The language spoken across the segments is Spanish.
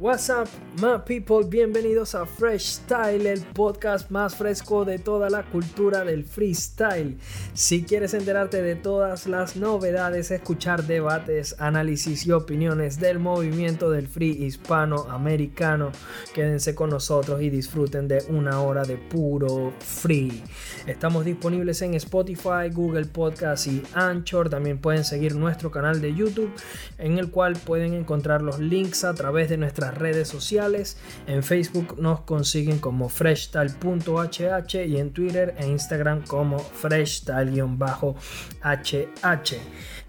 What's up, my people? Bienvenidos a Fresh Style, el podcast más fresco de toda la cultura del freestyle. Si quieres enterarte de todas las novedades, escuchar debates, análisis y opiniones del movimiento del free hispano-americano, quédense con nosotros y disfruten de una hora de puro free. Estamos disponibles en Spotify, Google Podcast y Anchor. También pueden seguir nuestro canal de YouTube, en el cual pueden encontrar los links a través de nuestra redes sociales. En Facebook nos consiguen como freshtal.hh y en Twitter e Instagram como freshtal-hh.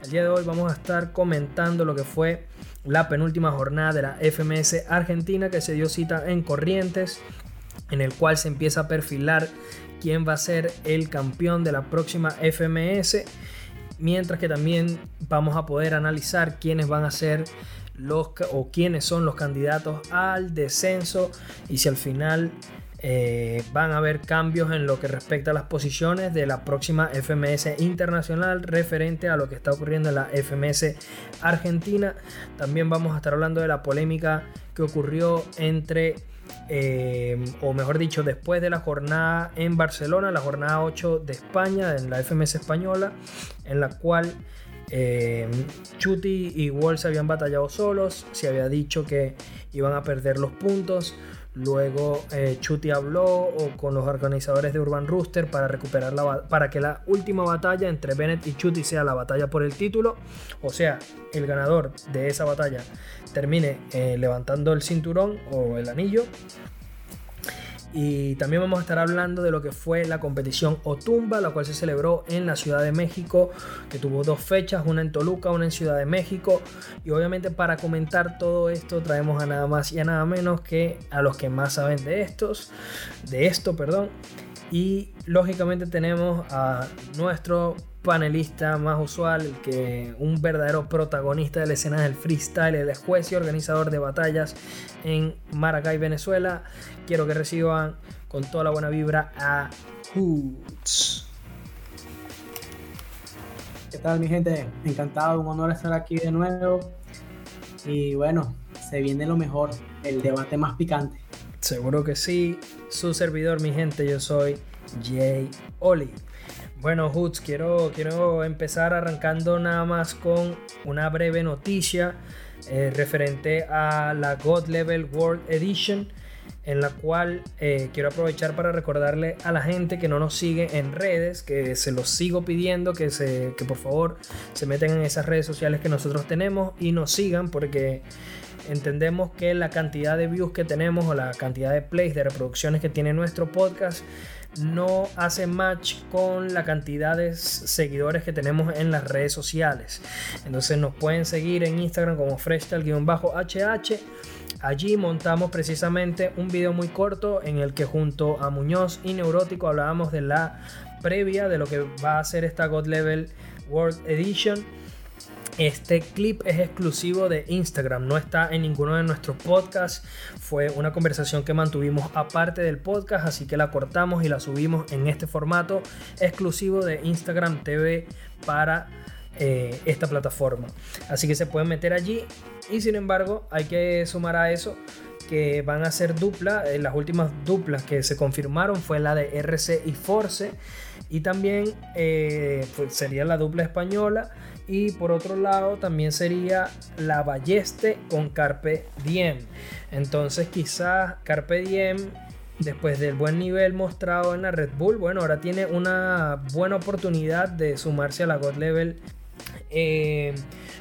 El día de hoy vamos a estar comentando lo que fue la penúltima jornada de la FMS Argentina que se dio cita en Corrientes, en el cual se empieza a perfilar quién va a ser el campeón de la próxima FMS, mientras que también vamos a poder analizar quiénes van a ser los o quiénes son los candidatos al descenso y si al final eh, van a haber cambios en lo que respecta a las posiciones de la próxima FMS internacional referente a lo que está ocurriendo en la FMS Argentina. También vamos a estar hablando de la polémica que ocurrió entre, eh, o mejor dicho, después de la jornada en Barcelona, la jornada 8 de España, en la FMS española, en la cual eh, Chuti y Wall habían batallado solos, se había dicho que iban a perder los puntos. Luego eh, Chuti habló con los organizadores de Urban Rooster para recuperar para que la última batalla entre Bennett y Chuti sea la batalla por el título. O sea, el ganador de esa batalla termine eh, levantando el cinturón o el anillo y también vamos a estar hablando de lo que fue la competición Otumba, la cual se celebró en la Ciudad de México, que tuvo dos fechas, una en Toluca, una en Ciudad de México. Y obviamente para comentar todo esto traemos a nada más y a nada menos que a los que más saben de estos, de esto, perdón. Y lógicamente tenemos a nuestro panelista más usual, que un verdadero protagonista de la escena del freestyle, el juez y organizador de batallas en Maracay, Venezuela. Quiero que reciban con toda la buena vibra a Hoots. ¿Qué tal mi gente? Encantado, un honor estar aquí de nuevo. Y bueno, se viene lo mejor, el debate más picante. Seguro que sí. Su servidor, mi gente, yo soy Jay Oli. Bueno, Hoots, quiero, quiero empezar arrancando nada más con una breve noticia eh, referente a la God Level World Edition, en la cual eh, quiero aprovechar para recordarle a la gente que no nos sigue en redes, que se los sigo pidiendo, que, se, que por favor se metan en esas redes sociales que nosotros tenemos y nos sigan, porque entendemos que la cantidad de views que tenemos o la cantidad de plays, de reproducciones que tiene nuestro podcast no hace match con la cantidad de seguidores que tenemos en las redes sociales. Entonces nos pueden seguir en Instagram como freshtal-hh. Allí montamos precisamente un video muy corto en el que junto a Muñoz y Neurótico hablábamos de la previa de lo que va a ser esta God Level World Edition este clip es exclusivo de Instagram, no está en ninguno de nuestros podcasts. Fue una conversación que mantuvimos aparte del podcast, así que la cortamos y la subimos en este formato exclusivo de Instagram TV para eh, esta plataforma. Así que se pueden meter allí y sin embargo hay que sumar a eso que van a ser dupla. Eh, las últimas duplas que se confirmaron fue la de RC y Force y también eh, pues sería la dupla española y por otro lado también sería la Balleste con Carpe Diem. Entonces quizás Carpe Diem después del buen nivel mostrado en la Red Bull, bueno, ahora tiene una buena oportunidad de sumarse a la God Level. Eh,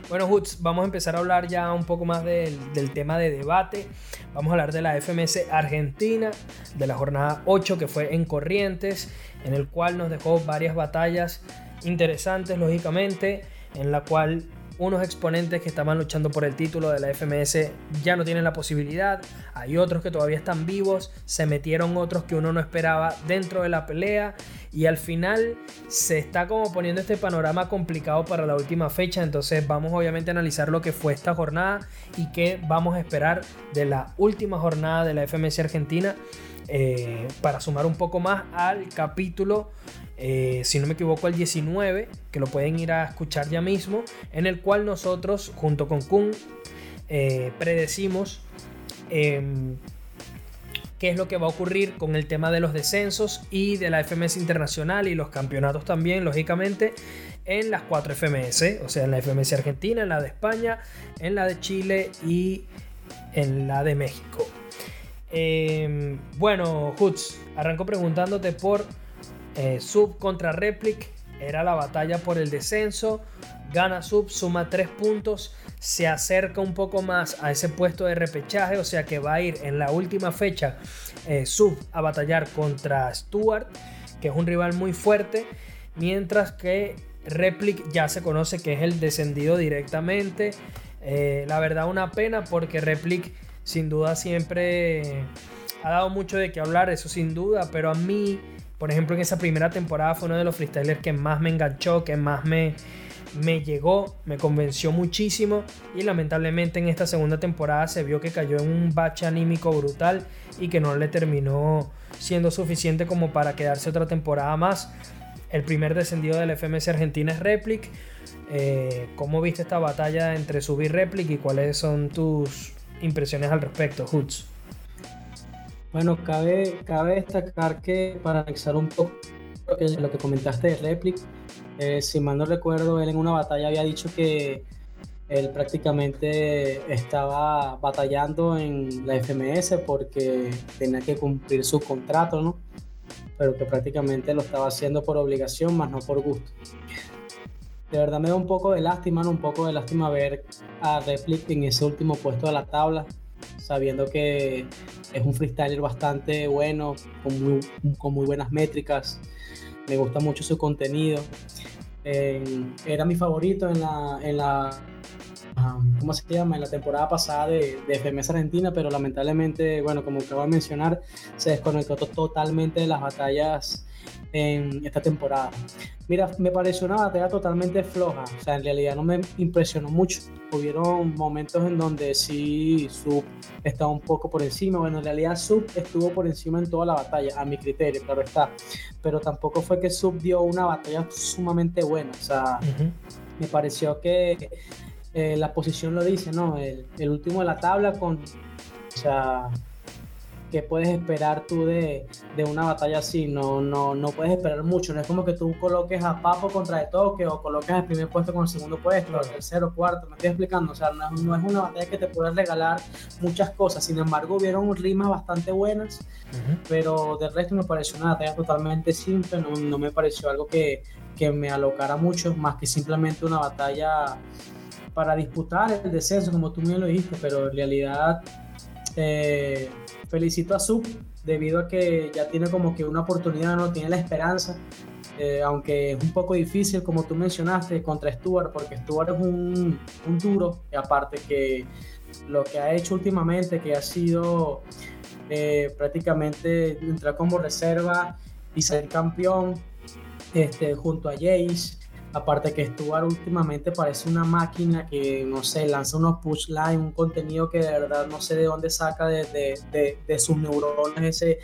bueno, Hoots, vamos a empezar a hablar ya un poco más del, del, tema de debate. Vamos a hablar de la FMS Argentina, de la jornada 8 que fue en Corrientes, en el cual nos dejó varias batallas interesantes, lógicamente en la cual unos exponentes que estaban luchando por el título de la FMS ya no tienen la posibilidad, hay otros que todavía están vivos, se metieron otros que uno no esperaba dentro de la pelea. Y al final se está como poniendo este panorama complicado para la última fecha, entonces vamos obviamente a analizar lo que fue esta jornada y qué vamos a esperar de la última jornada de la FMS Argentina eh, para sumar un poco más al capítulo eh, si no me equivoco, el 19, que lo pueden ir a escuchar ya mismo, en el cual nosotros, junto con Kun, eh, predecimos em, qué es lo que va a ocurrir con el tema de los descensos y de la FMS internacional y los campeonatos también, lógicamente, en las cuatro FMS, o sea, en la FMS Argentina, en la de España, en la de Chile y en la de México. Em, bueno, Hoots, arranco preguntándote por eh, Sub contra Replic. Era la batalla por el descenso. Gana Sub, suma 3 puntos. Se acerca un poco más a ese puesto de repechaje. O sea que va a ir en la última fecha eh, Sub a batallar contra Stuart, que es un rival muy fuerte. Mientras que Replic ya se conoce que es el descendido directamente. Eh, la verdad, una pena porque Replic sin duda siempre ha dado mucho de qué hablar, eso sin duda, pero a mí, por ejemplo, en esa primera temporada fue uno de los freestylers que más me enganchó, que más me, me llegó, me convenció muchísimo y lamentablemente en esta segunda temporada se vio que cayó en un bache anímico brutal y que no le terminó siendo suficiente como para quedarse otra temporada más. El primer descendido del FMS Argentina es Replic. Eh, ¿Cómo viste esta batalla entre Sub Replic y cuáles son tus impresiones al respecto, Hoots? Bueno, cabe, cabe destacar que para anexar un poco lo que, lo que comentaste de Replic, eh, si mal no recuerdo, él en una batalla había dicho que él prácticamente estaba batallando en la FMS porque tenía que cumplir su contrato, ¿no? Pero que prácticamente lo estaba haciendo por obligación, más no por gusto. De verdad me da un poco de lástima, un poco de lástima ver a Replic en ese último puesto de la tabla, sabiendo que es un freestyler bastante bueno, con muy, con muy buenas métricas. Me gusta mucho su contenido. era mi favorito en la, en la ¿cómo se llama? En la temporada pasada de, de FMS Argentina, pero lamentablemente, bueno, como acabo de mencionar, se desconectó totalmente de las batallas en esta temporada. Mira, me pareció una batalla totalmente floja, o sea, en realidad no me impresionó mucho. Hubieron momentos en donde sí Sub estaba un poco por encima, bueno, en realidad Sub estuvo por encima en toda la batalla, a mi criterio, claro está, pero tampoco fue que Sub dio una batalla sumamente buena, o sea, me pareció que eh, la posición lo dice, ¿no? El, el, último de la tabla con, o sea, ¿qué puedes esperar tú de, de, una batalla así? No, no, no puedes esperar mucho. No es como que tú coloques a Papo contra de Toque o coloques el primer puesto con el segundo puesto, el tercero, cuarto. Me estoy explicando. O sea, no, no, es una batalla que te pueda regalar muchas cosas. Sin embargo, hubieron rimas bastante buenas, uh -huh. pero del resto me pareció una batalla totalmente simple. No, no me pareció algo que, que me alocara mucho, más que simplemente una batalla para disputar el descenso, como tú bien lo dijiste, pero en realidad eh, felicito a Sub debido a que ya tiene como que una oportunidad, no tiene la esperanza, eh, aunque es un poco difícil, como tú mencionaste, contra Stuart, porque Stuart es un, un duro, y aparte que lo que ha hecho últimamente, que ha sido eh, prácticamente entrar como reserva y ser campeón este, junto a Jace. Aparte que Stuart últimamente parece una máquina que, no sé, lanza unos push line, un contenido que de verdad no sé de dónde saca de, de, sus neuronas ese,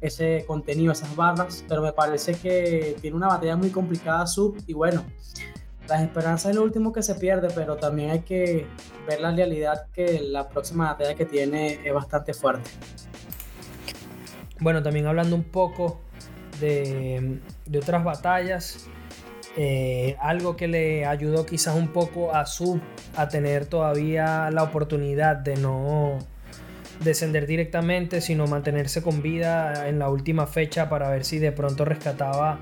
ese contenido, esas barras, pero me parece que tiene una batalla muy complicada sub y bueno, las esperanzas es lo último que se pierde, pero también hay que ver la realidad que la próxima batalla que tiene es bastante fuerte. Bueno, también hablando un poco de, de otras batallas, eh, algo que le ayudó quizás un poco a Sub a tener todavía la oportunidad de no descender directamente, sino mantenerse con vida en la última fecha para ver si de pronto rescataba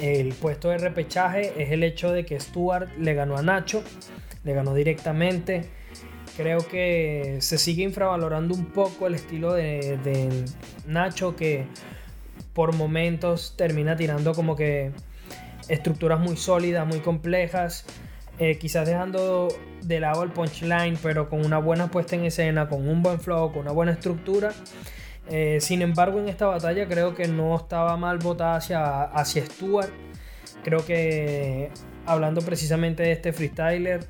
el puesto de repechaje, es el hecho de que Stuart le ganó a Nacho, le ganó directamente. Creo que se sigue infravalorando un poco el estilo de, de Nacho que por momentos termina tirando como que estructuras muy sólidas, muy complejas, eh, quizás dejando de lado el punchline, pero con una buena puesta en escena, con un buen flow, con una buena estructura. Eh, sin embargo, en esta batalla creo que no estaba mal votada hacia, hacia Stuart. Creo que hablando precisamente de este freestyler,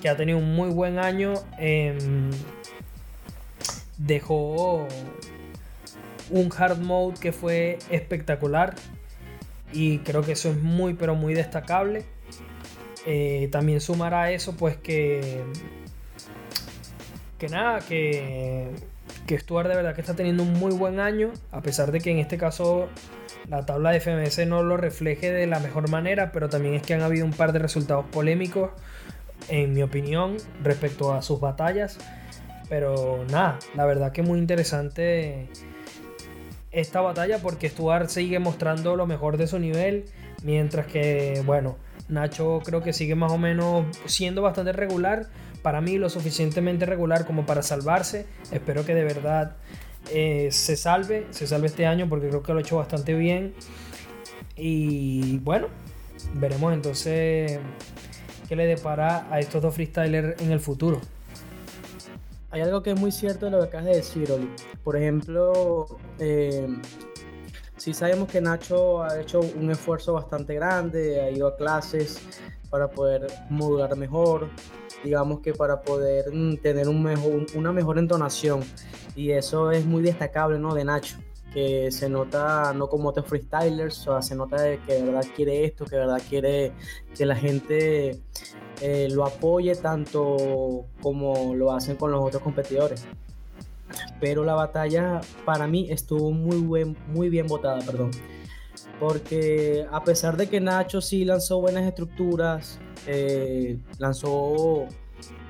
que ha tenido un muy buen año, eh, dejó un hard mode que fue espectacular y creo que eso es muy pero muy destacable. Eh, también sumará eso pues que que nada, que, que Stuart de verdad que está teniendo un muy buen año, a pesar de que en este caso la tabla de FMS no lo refleje de la mejor manera, pero también es que han habido un par de resultados polémicos, en mi opinión, respecto a sus batallas. Pero nada, la verdad que muy interesante esta batalla porque Stuart sigue mostrando lo mejor de su nivel, mientras que, bueno, Nacho creo que sigue más o menos siendo bastante regular. Para mí lo suficientemente regular como para salvarse. Espero que de verdad eh, se salve, se salve este año porque creo que lo ha hecho bastante bien. Y bueno, veremos entonces qué le depara a estos dos freestylers en el futuro. Hay algo que es muy cierto de lo que acabas de decir, Oli. Por ejemplo, eh, sí sabemos que Nacho ha hecho un esfuerzo bastante grande, ha ido a clases para poder modular mejor, digamos que para poder mm, tener un mejor, una mejor entonación. Y eso es muy destacable ¿no? de Nacho, que se nota no como otros freestylers, o sea, se nota que de verdad quiere esto, que de verdad quiere que la gente eh, lo apoye tanto como lo hacen con los otros competidores. Pero la batalla para mí estuvo muy, buen, muy bien votada, perdón. Porque a pesar de que Nacho sí lanzó buenas estructuras, eh, lanzó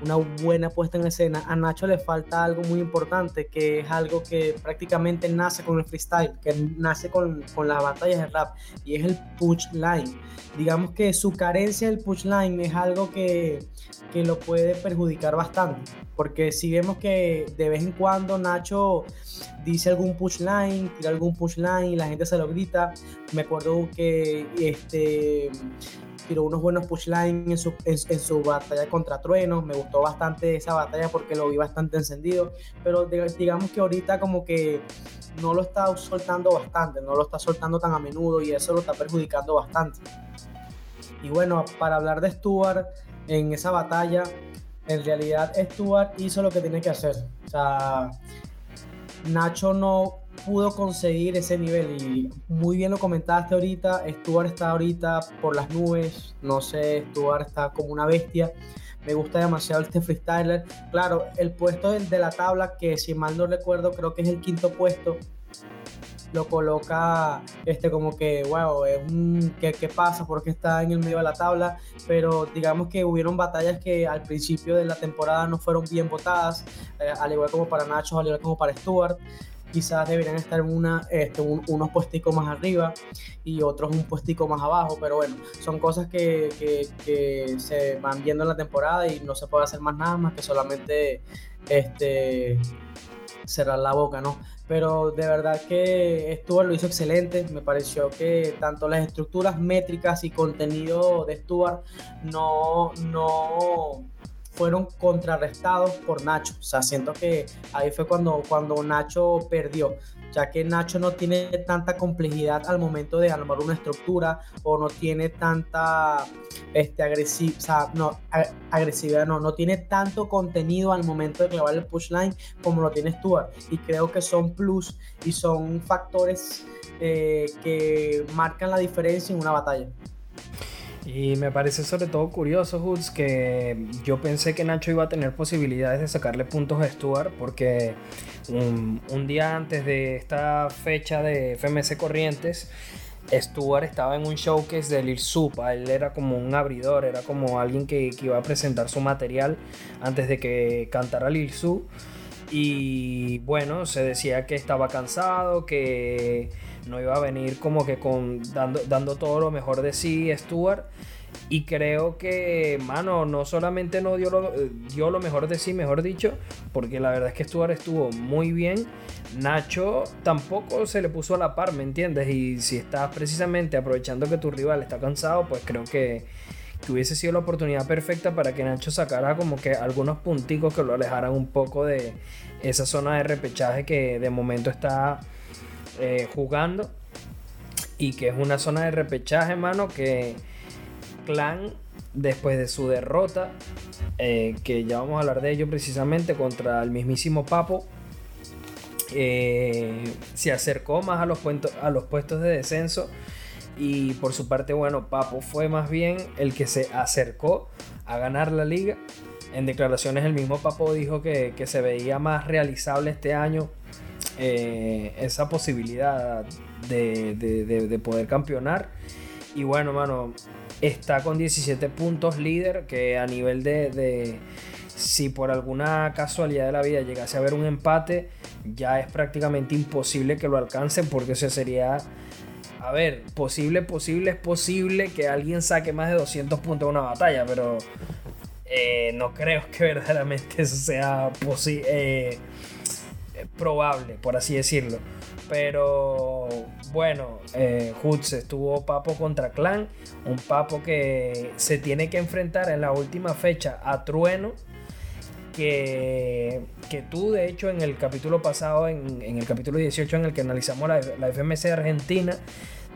una buena puesta en escena. A Nacho le falta algo muy importante, que es algo que prácticamente nace con el freestyle, que nace con, con las batallas de rap, y es el push line. Digamos que su carencia del push line es algo que, que lo puede perjudicar bastante, porque si vemos que de vez en cuando Nacho dice algún push line, tira algún push line y la gente se lo grita, me acuerdo que este tiró unos buenos pushlines en su, en, su batalla contra Trueno. Me gustó bastante esa batalla porque lo vi bastante encendido. Pero digamos que ahorita como que no lo está soltando bastante, no lo está soltando tan a menudo y eso lo está perjudicando bastante. Y bueno, para hablar de Stuart en esa batalla, en realidad Stuart hizo lo que tiene que hacer. O sea, Nacho no pudo conseguir ese nivel. Y muy bien lo comentaste ahorita, Stuart está ahorita por las nubes, no sé, Stuart está como una bestia, me gusta demasiado este freestyler, claro, el puesto de la tabla que si mal no recuerdo creo que es el quinto puesto, lo coloca este como que wow es un ¿qué, qué pasa porque está en el medio de la tabla pero digamos que hubieron batallas que al principio de la temporada no fueron bien votadas eh, al igual como para Nacho al igual como para Stuart quizás deberían estar una, este, unos puesticos más arriba y otros un puestico más abajo, pero bueno, son cosas que, que, se van viendo en la temporada y no se puede hacer más nada más que solamente este, cerrar la boca, ¿no? Pero de verdad que Stuart lo hizo excelente, me pareció que tanto las estructuras métricas y contenido de Stuart no, no fueron contrarrestados por Nacho. O sea, siento que ahí fue cuando, cuando Nacho perdió, ya que Nacho no tiene tanta complejidad al momento de armar una estructura o no tiene tanta este, agresiva, o sea, no, agresividad, no, no tiene tanto contenido al momento de clavar el push line como lo tiene Stuart. Y creo que son plus y son factores eh, que marcan la diferencia en una batalla. Y me parece sobre todo curioso, Hoods, que yo pensé que Nacho iba a tener posibilidades de sacarle puntos a Stuart porque un, día antes de esta fecha de FMC Corrientes, Stuart estaba en un showcase de Lil Supa. Él era como un abridor, era como alguien que, iba a presentar su material antes de que cantara Lil Su. Y bueno, se decía que estaba cansado, que no iba a venir como que con dando, dando todo lo mejor de sí Stuart. Y creo que, mano, no solamente no dio lo, dio lo mejor de sí, mejor dicho, porque la verdad es que Stuart estuvo muy bien. Nacho tampoco se le puso a la par, ¿me entiendes? Y si estás precisamente aprovechando que tu rival está cansado, pues creo que, que hubiese sido la oportunidad perfecta para que Nacho sacara como que algunos punticos que lo alejaran un poco de esa zona de repechaje que de momento está eh, jugando. Y que es una zona de repechaje, mano, que Clan, después de su derrota, eh, que ya vamos a hablar de ello precisamente contra el mismísimo Papo, eh, se acercó más a los, a los puestos de descenso y por su parte, bueno, Papo fue más bien el que se acercó a ganar la liga En declaraciones el mismo Papo dijo que, se veía más realizable este año eh, esa posibilidad de, poder campeonar. Y bueno, mano, está con 17 puntos líder, que a nivel de, si por alguna casualidad de la vida llegase a haber un empate, ya es prácticamente imposible que lo alcancen porque eso sería a ver, posible, posible, es posible que alguien saque más de 200 puntos en una batalla, pero eh, no creo que verdaderamente eso sea eh, probable, por así decirlo. Pero bueno, eh, estuvo Papo contra Clan, un Papo que se tiene que enfrentar en la última fecha a Trueno. Que, que tú, de hecho, en el capítulo pasado, en, el capítulo 18, en el que analizamos la, la FMC de Argentina,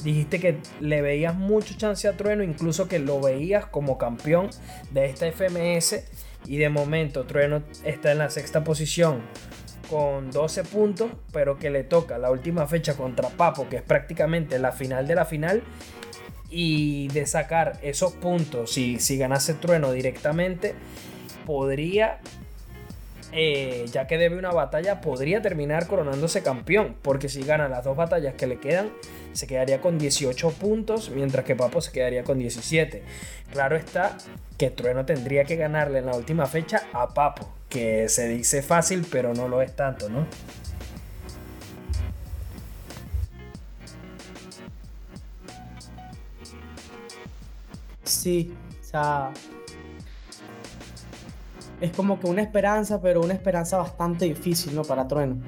dijiste que le veías mucho chance a Trueno, incluso que lo veías como campeón de esta FMS. Y de momento Trueno está en la sexta posición con 12 puntos, pero que le toca la última fecha contra Papo, que es prácticamente la final de la final. Y de sacar esos puntos, si, si ganase Trueno directamente, podría eh, ya que debe una batalla, podría terminar coronándose campeón, porque si gana las dos batallas que le quedan, se quedaría con 18 puntos, mientras que Papo se quedaría con 17. Claro está que Trueno tendría que ganarle en la última fecha a Papo, que se dice fácil, pero no lo es tanto, ¿no? Sí, o sea, es como que una esperanza, pero una esperanza bastante difícil, ¿no? Para Trueno.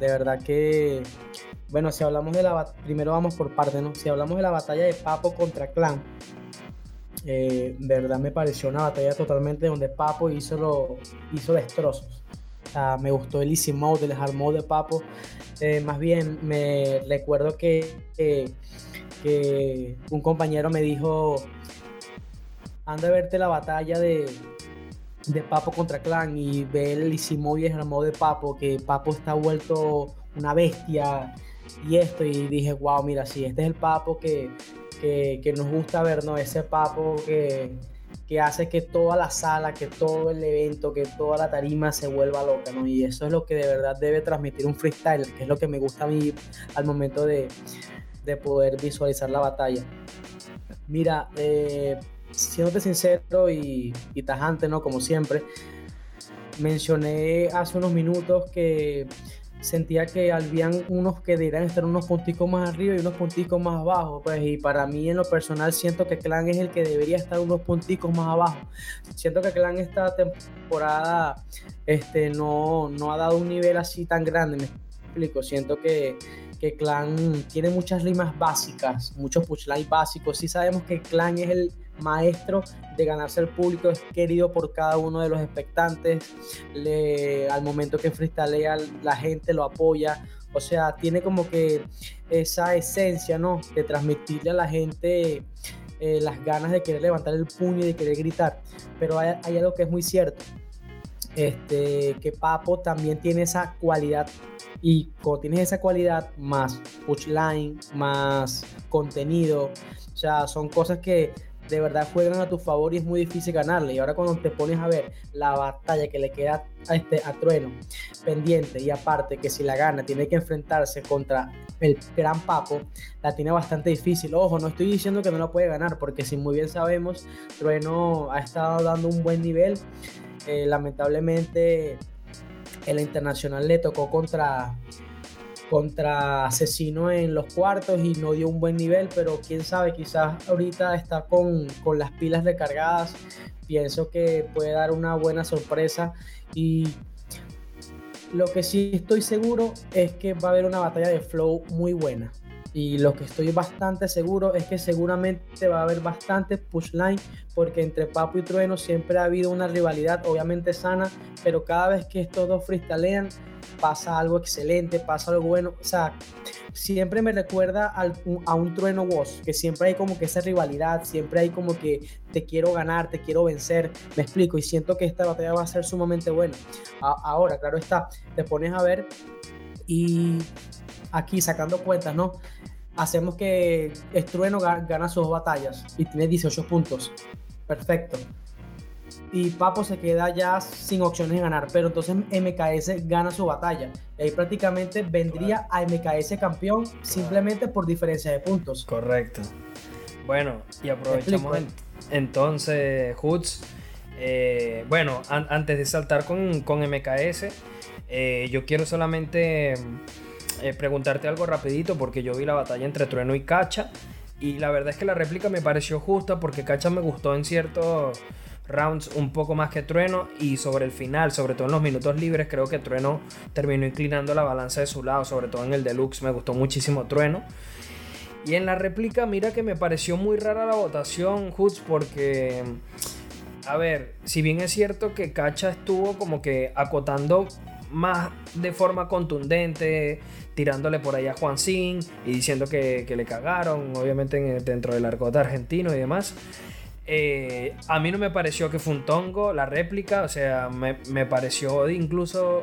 De verdad que, bueno, si hablamos de la, primero vamos por parte, ¿no? Si hablamos de la batalla de Papo contra Clan, eh, verdad me pareció una batalla totalmente donde Papo hizo, lo, hizo destrozos. O sea, me gustó el easy mode, el hard mode de Papo. Eh, más bien, me recuerdo que, que un compañero me dijo, anda a verte la batalla de, de Papo contra Clan y ver el Isimoy el modo de Papo, que Papo está vuelto una bestia y esto, y dije, wow, mira, sí, este es el Papo que, que, nos gusta ver, ¿no? Ese Papo que, que hace que toda la sala, que todo el evento, que toda la tarima se vuelva loca, ¿no? Y eso es lo que de verdad debe transmitir un freestyle, que es lo que me gusta a mí al momento de, de poder visualizar la batalla. Mira, eh, siéndote sincero y, tajante, ¿no? Como siempre, mencioné hace unos minutos que sentía que habían unos que deberían estar unos punticos más arriba y unos punticos más abajo, pues y para mí en lo personal siento que Clan es el que debería estar unos punticos más abajo. Siento que Clan esta temporada este, no, no ha dado un nivel así tan grande, me explico, siento que que Clan tiene muchas rimas básicas, muchos pushlines básicos. Sí sabemos que Clan es el maestro de ganarse el público, es querido por cada uno de los expectantes. Le, al momento que freestalea, la gente lo apoya. O sea, tiene como que esa esencia, ¿no? De transmitirle a la gente eh, las ganas de querer levantar el puño y de querer gritar. Pero hay algo que es muy cierto. Este, que Papo también tiene esa cualidad y cuando tienes esa cualidad, más punchline, más contenido, o sea, son cosas que de verdad juegan a tu favor y es muy difícil ganarle. Y ahora cuando te pones a ver la batalla que le queda a, este, a Trueno pendiente y aparte que si la gana tiene que enfrentarse contra el gran Papo, la tiene bastante difícil. Ojo, no estoy diciendo que no la puede ganar porque si muy bien sabemos, Trueno ha estado dando un buen nivel. Eh, lamentablemente el internacional le tocó contra, contra Asesino en los cuartos y no dio un buen nivel, pero quién sabe, quizás ahorita está con, con las pilas recargadas. Pienso que puede dar una buena sorpresa y lo que sí estoy seguro es que va a haber una batalla de flow muy buena. Y lo que estoy bastante seguro es que seguramente va a haber bastante pushline porque entre Papo y Trueno siempre ha habido una rivalidad, obviamente sana, pero cada vez que estos dos freestalean pasa algo excelente, pasa algo bueno. O sea, siempre me recuerda a un Trueno Boss, que siempre hay como que esa rivalidad, siempre hay como que te quiero ganar, te quiero vencer, me explico, y siento que esta batalla va a ser sumamente buena. ahora, claro está, te pones a ver y aquí sacando cuentas, ¿no? Hacemos que Estrueno gana sus batallas y tiene 18 puntos. Perfecto. y Papo se queda ya sin opciones de ganar, pero entonces MKS gana su batalla. Y ahí prácticamente vendría a MKS campeón simplemente por diferencia de puntos. Correcto. Bueno, y aprovechamos entonces, Hoods. Eh, bueno, antes de saltar con, con MKS, eh, yo quiero solamente eh, preguntarte algo rapidito porque yo vi la batalla entre Trueno y Cacha y la verdad es que la réplica me pareció justa porque Cacha me gustó en ciertos rounds un poco más que Trueno y sobre el final, sobre todo en los minutos libres, creo que Trueno terminó inclinando la balanza de su lado, sobre todo en el deluxe me gustó muchísimo Trueno. Y en la réplica, mira que me pareció muy rara la votación, Hoods, porque, a ver, si bien es cierto que Cacha estuvo como que acotando más de forma contundente, tirándole por ahí a Juan Sin y diciendo que, le cagaron, obviamente dentro del argot argentino y demás. Eh, a mí no me pareció que fue un tongo la réplica, o sea, me, me pareció incluso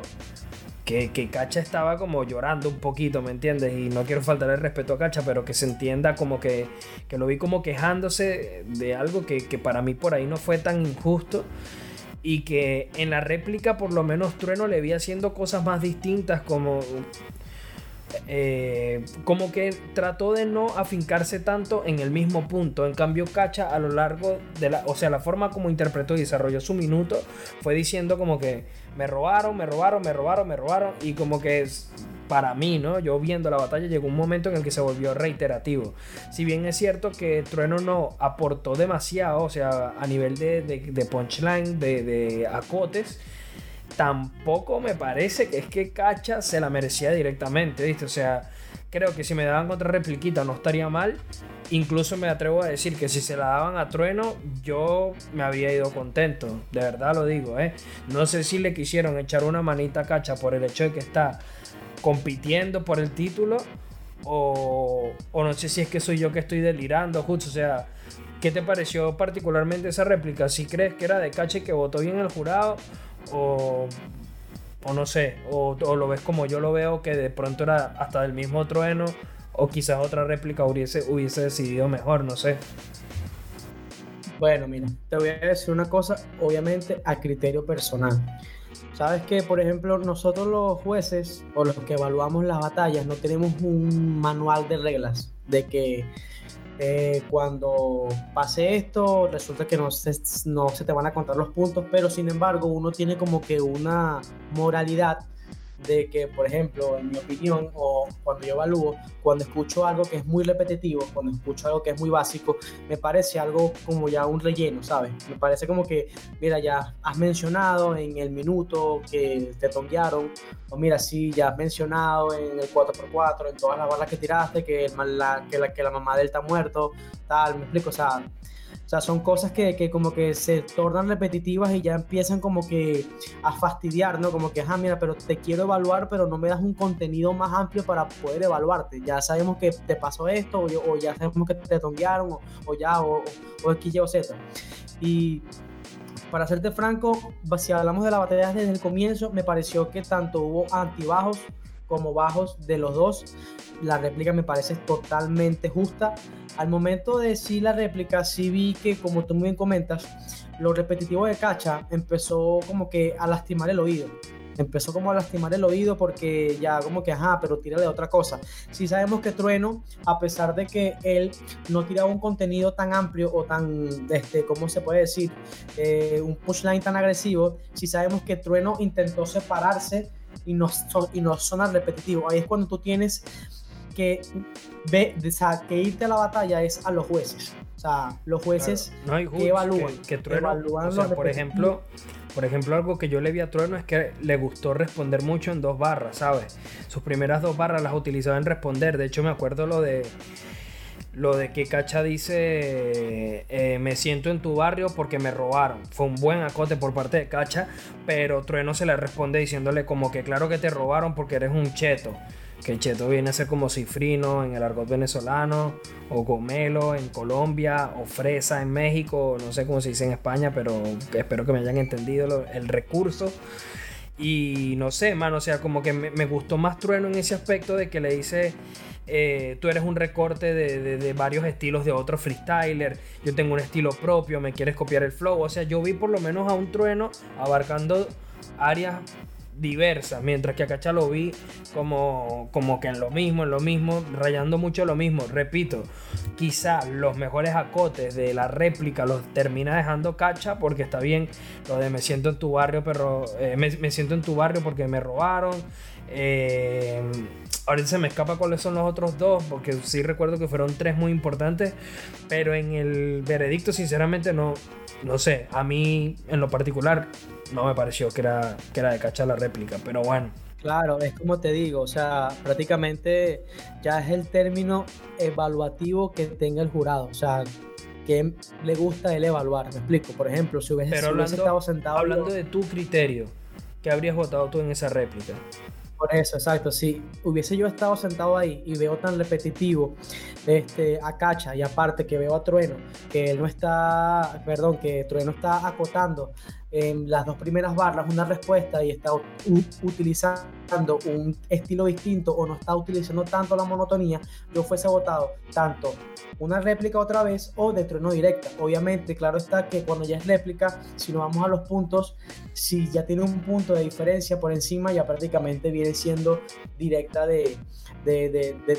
que, que, Cacha estaba como llorando un poquito, ¿me entiendes? Y no quiero faltar el respeto a Cacha, pero que se entienda como que, que lo vi como quejándose de algo que, que para mí por ahí no fue tan injusto y que en la réplica por lo menos Trueno le vi haciendo cosas más distintas como eh, como que trató de no afincarse tanto en el mismo punto. En cambio, Cacha a lo largo de la, o sea, la forma como interpretó y desarrolló su minuto fue diciendo como que me robaron, me robaron, me robaron, me robaron y como que para mí, ¿no? Yo viendo la batalla llegó un momento en el que se volvió reiterativo. Si bien es cierto que Trueno no aportó demasiado, o sea, a nivel de, de, punchline, de, de acotes tampoco me parece que es que Cacha se la merecía directamente, ¿viste? O sea, creo que si me daban contra repliquita no estaría mal. Incluso me atrevo a decir que si se la daban a Trueno, yo me había ido contento. De verdad lo digo, ¿eh? No sé si le quisieron echar una manita a Cacha por el hecho de que está compitiendo por el título. O, o no sé si es que soy yo que estoy delirando, justo. O sea, ¿qué te pareció particularmente esa réplica? Si crees que era de Cacha y que votó bien el jurado o, o no sé, o, lo ves como yo lo veo, que de pronto era hasta del mismo trueno, o quizás otra réplica hubiese, hubiese decidido mejor, no sé. Bueno, mira, te voy a decir una cosa, obviamente a criterio personal. Sabes que, por ejemplo, nosotros los jueces o los que evaluamos las batallas no tenemos un manual de reglas de que eh, cuando pase esto, resulta que no se, no se te van a contar los puntos, pero sin embargo uno tiene como que una moralidad de que, por ejemplo, en mi opinión, o cuando yo evalúo, cuando escucho algo que es muy repetitivo, cuando escucho algo que es muy básico, me parece algo como ya un relleno, ¿sabes? Me parece como que, mira, ya has mencionado en el minuto que te tonguearon, o mira, sí, ya has mencionado en el 4x4, en todas las balas que tiraste, que, la, que, la, que la mamá de él está muerto, tal, me explico, o sea, o sea, son cosas que, que, como que se tornan repetitivas y ya empiezan como que a fastidiar, ¿no? Como que, ah, mira, pero te quiero evaluar, pero no me das un contenido más amplio para poder evaluarte. Ya sabemos que te pasó esto, o, ya sabemos que te tonguearon, o, ya, o, o X, o Z. Y para serte franco, si hablamos de la batalla desde el comienzo, me pareció que tanto hubo antibajos como bajos de los dos. La réplica me parece totalmente justa. Al momento de decir la réplica, sí vi que, como tú muy bien comentas, lo repetitivo de Cacha empezó como que a lastimar el oído. Empezó como a lastimar el oído porque ya como que, ajá, pero tírale otra cosa. Si sabemos que Trueno, a pesar de que él no tiraba un contenido tan amplio o tan, este, ¿cómo se puede decir? Eh, un pushline tan agresivo, si sabemos que Trueno intentó separarse y no, y no repetitivo. Ahí es cuando tú tienes que, ve, o sea, que irte a la batalla es a los jueces. O sea, los jueces que evalúan. Que, o sea, por ejemplo, por ejemplo, algo que yo le vi a Trueno es que le gustó responder mucho en dos barras, ¿sabes? Sus primeras dos barras las utilizaba en responder. De hecho, me acuerdo lo de lo de que Cacha dice, eh, me siento en tu barrio porque me robaron. Fue un buen acote por parte de Cacha, pero Trueno se le responde diciéndole como que claro que te robaron porque eres un cheto. Que cheto viene a ser como cifrino en el argot venezolano, o gomelo en Colombia, o fresa en México, no sé cómo se dice en España, pero espero que me hayan entendido el recurso. Y no sé, mano, o sea, como que me, me gustó más Trueno en ese aspecto de que le dice eh, tú eres un recorte de, varios estilos de otro freestyler, yo tengo un estilo propio, me quieres copiar el flow, o sea, yo vi por lo menos a un trueno abarcando áreas diversas, mientras que a Cacha lo vi como, como que en lo mismo, en lo mismo, rayando mucho lo mismo. Repito, quizá los mejores acotes de la réplica los termina dejando Cacha porque está bien lo de me siento en tu barrio, pero eh, me, siento en tu barrio porque me robaron. Eh, ahorita se me escapa cuáles son los otros dos, porque sí recuerdo que fueron tres muy importantes, pero en el veredicto sinceramente no, no sé, a mí en lo particular no me pareció que era, que era de cachar la réplica, pero bueno. Claro, es como te digo, o sea, prácticamente ya es el término evaluativo que tenga el jurado, o sea, que le gusta el evaluar, me explico, por ejemplo, si hubiese, estado sentado... Hablando de tu criterio, ¿qué habrías votado tú en esa réplica? Por eso, exacto. Si hubiese yo estado sentado ahí y veo tan repetitivo este, a Cacha y aparte que veo a Trueno, que él no está, perdón, que Trueno está acotando en las dos primeras barras una respuesta y está utilizando un estilo distinto o no está utilizando tanto la monotonía, yo fuese votado tanto una réplica otra vez o de trueno directa. Obviamente, claro está que cuando ya es réplica, si nos vamos a los puntos, si ya tiene un punto de diferencia por encima, ya prácticamente viene siendo directa de, de,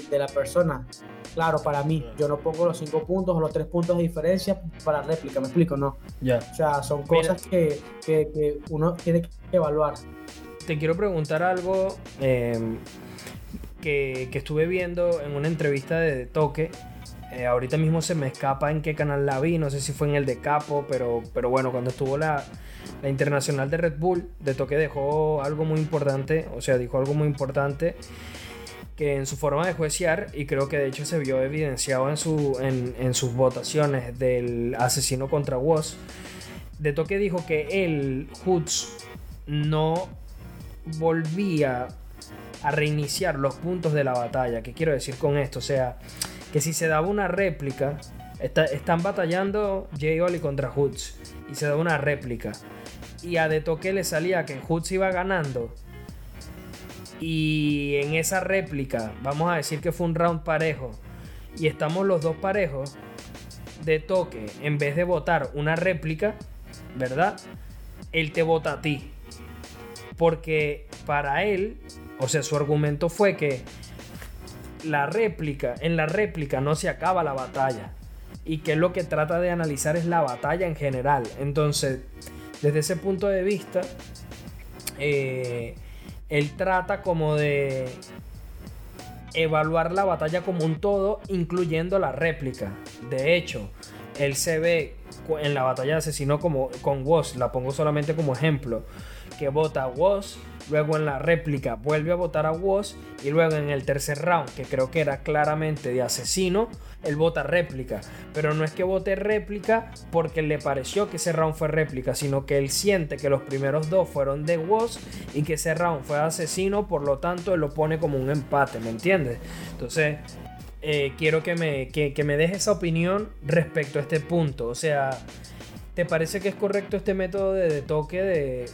de, la persona. Claro, para mí, yo no pongo los cinco puntos o los tres puntos de diferencia para réplica, ¿me explico? No. Ya. O sea, son cosas que, que, uno tiene que evaluar. Te quiero preguntar algo em, que, que, estuve viendo en una entrevista de Toque. Eh, ahorita mismo se me escapa en qué canal la vi, no sé si fue en el de Capo, pero, pero bueno, cuando estuvo la, la internacional de Red Bull, de Toque dejó algo muy importante, o sea, dijo algo muy importante que en su forma de juiciar, y creo que de hecho se vio evidenciado en, su, en, sus votaciones del asesino contra Woz, de Toque dijo que él, Hoods, no volvía a reiniciar los puntos de la batalla. ¿Qué quiero decir con esto? O sea, que si se daba una réplica, están batallando Jay Oli contra Hoods, y se da una réplica, y a De Toque le salía que Hoods iba ganando y en esa réplica, vamos a decir que fue un round parejo, y estamos los dos parejos, de toque, en vez de votar una réplica, ¿verdad? Él te vota a ti. Porque para él, o sea, su argumento fue que la réplica, en la réplica no se acaba la batalla. Y que lo que trata de analizar es la batalla en general. Entonces, desde ese punto de vista, eh, él trata como de evaluar la batalla como un todo, incluyendo la réplica. De hecho, él se ve en la batalla de asesino como con Woz, la pongo solamente como ejemplo, que vota a Woz luego en la réplica vuelve a votar a Woz y luego en el tercer round, que creo que era claramente de asesino, él vota réplica. Pero no es que vote réplica porque le pareció que ese round fue réplica, sino que él siente que los primeros dos fueron de Woz y que ese round fue asesino, por lo tanto él lo pone como un empate, ¿me entiendes? Entonces, eh, quiero que me, que, que me esa opinión respecto a este punto. O sea, ¿te parece que es correcto este método de, toque de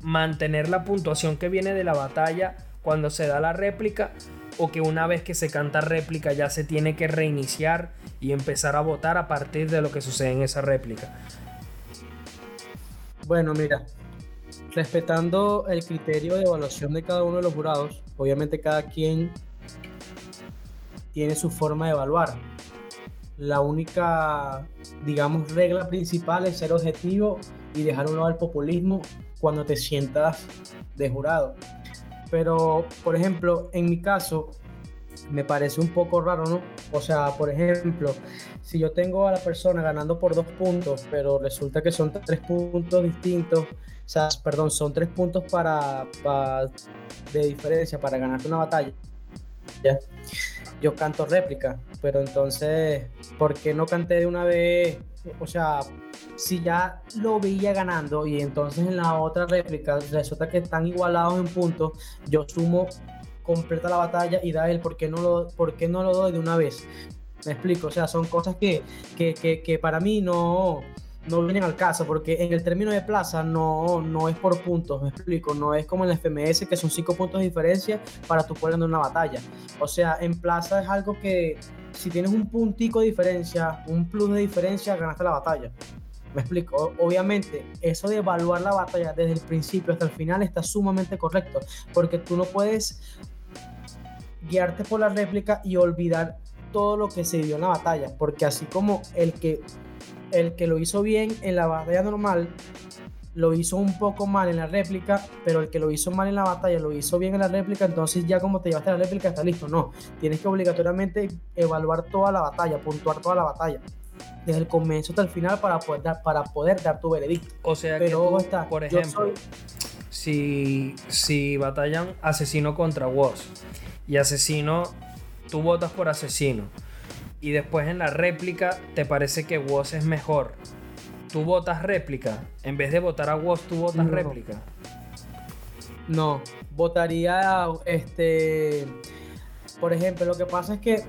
mantener la puntuación que viene de la batalla cuando se da la réplica o que una vez que se canta réplica ya se tiene que reiniciar y empezar a votar a partir de lo que sucede en esa réplica. Bueno, mira, respetando el criterio de evaluación de cada uno de los jurados, obviamente cada quien tiene su forma de evaluar. La única, digamos, regla principal es ser objetivo y dejar un lado el populismo cuando te sientas de jurado. Pero, por ejemplo, en mi caso, me parece un poco raro, ¿no? O sea, por ejemplo, si yo tengo a la persona ganando por dos puntos, pero resulta que son tres puntos distintos, o sea, perdón, son tres puntos para, de diferencia para ganarte una batalla. ¿Ya? Yo canto réplica, pero entonces, ¿por qué no canté de una vez? O sea, si ya lo veía ganando y entonces en la otra réplica resulta que están igualados en puntos, yo sumo completa la batalla y da él, ¿por qué no lo, por no lo doy de una vez? Me explico, o sea, son cosas que, que, que, para mí no, no vienen al caso, porque en el término de plaza no, no es por puntos, me explico, no es como en el FMS que son 5 puntos de diferencia para tu poder en una batalla. O sea, en plaza es algo que si tienes un puntico de diferencia, un plus de diferencia, ganaste la batalla. Me explico, obviamente, eso de evaluar la batalla desde el principio hasta el final está sumamente correcto, porque tú no puedes guiarte por la réplica y olvidar todo lo que se dio en la batalla, porque así como el que el que lo hizo bien en la batalla normal lo hizo un poco mal en la réplica, pero el que lo hizo mal en la batalla lo hizo bien en la réplica, entonces ya como te llevaste la réplica está listo. No, tienes que obligatoriamente evaluar toda la batalla, puntuar toda la batalla. Desde el comienzo hasta el final para poder dar, para poder dar tu veredicto. O sea pero que tú, por ejemplo, si, si batallan asesino contra Woz y asesino, tú votas por asesino y después en la réplica te parece que Woz es mejor, tú votas réplica. En vez de votar a Woz, tú votas réplica. No, votaría este. Por ejemplo, lo que pasa es que.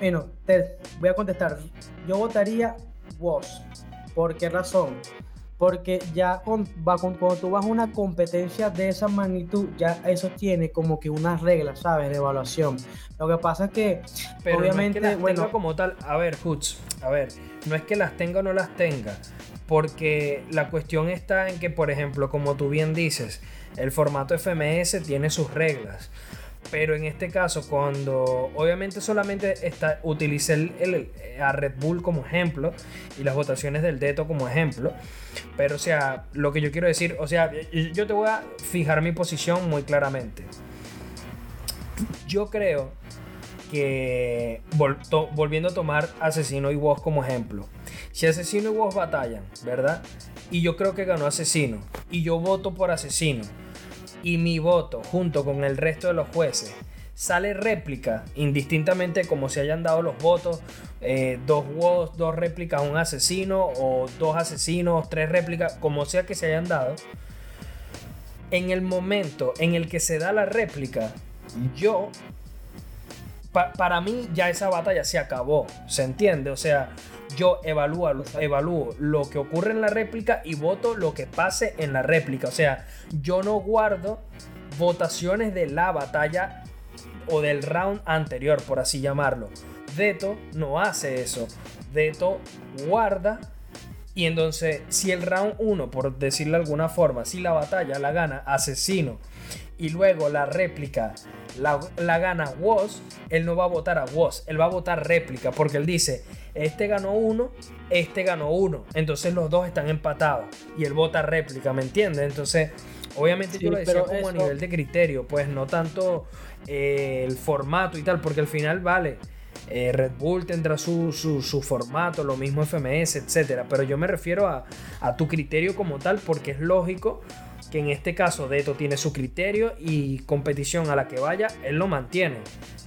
Bueno, te voy a contestar. Yo votaría Woz. ¿Por qué razón? Porque ya con, va con, cuando tú vas a una competencia de esa magnitud, ya eso tiene como que unas reglas, ¿sabes? De evaluación. Lo que pasa es que, obviamente, no es que bueno, como tal, a ver, Hutz, a ver, no es que las tenga o no las tenga, porque la cuestión está en que, por ejemplo, como tú bien dices, el formato FMS tiene sus reglas. Pero en este caso, cuando obviamente solamente está, utilicé el, a Red Bull como ejemplo y las votaciones del Deto como ejemplo. Pero, o sea, lo que yo quiero decir, o sea, yo te voy a fijar mi posición muy claramente. Yo creo que, volviendo a tomar Asesino y Woz como ejemplo, si Asesino y Woz batallan, ¿verdad? Y yo creo que ganó Asesino, y yo voto por Asesino y mi voto junto con el resto de los jueces sale réplica, indistintamente como se hayan dado los votos, eh, dos votos, dos réplicas un asesino o dos asesinos, tres réplicas, como sea que se hayan dado, en el momento en el que se da la réplica, yo, para mí ya esa batalla se acabó, ¿se entiende? O sea, yo evalúo, evalúo lo que ocurre en la réplica y voto lo que pase en la réplica. O sea, yo no guardo votaciones de la batalla o del round anterior, por así llamarlo. Deto no hace eso. Deto guarda y entonces si el round 1, por decirlo de alguna forma, si la batalla la gana asesino y luego la réplica la, la gana Woz, él no va a votar a Woz, él va a votar réplica porque él dice, este ganó uno, este ganó uno. Entonces los dos están empatados. Y él vota réplica, ¿me entiendes? Entonces, obviamente yo lo decía como a nivel de criterio, pues no tanto eh, el formato y tal, porque al final vale. Eh, Red Bull tendrá su, su, formato, lo mismo FMS, etcétera. Pero yo me refiero a, a tu criterio como tal, porque es lógico que en este caso Deto tiene su criterio y competición a la que vaya, él lo mantiene,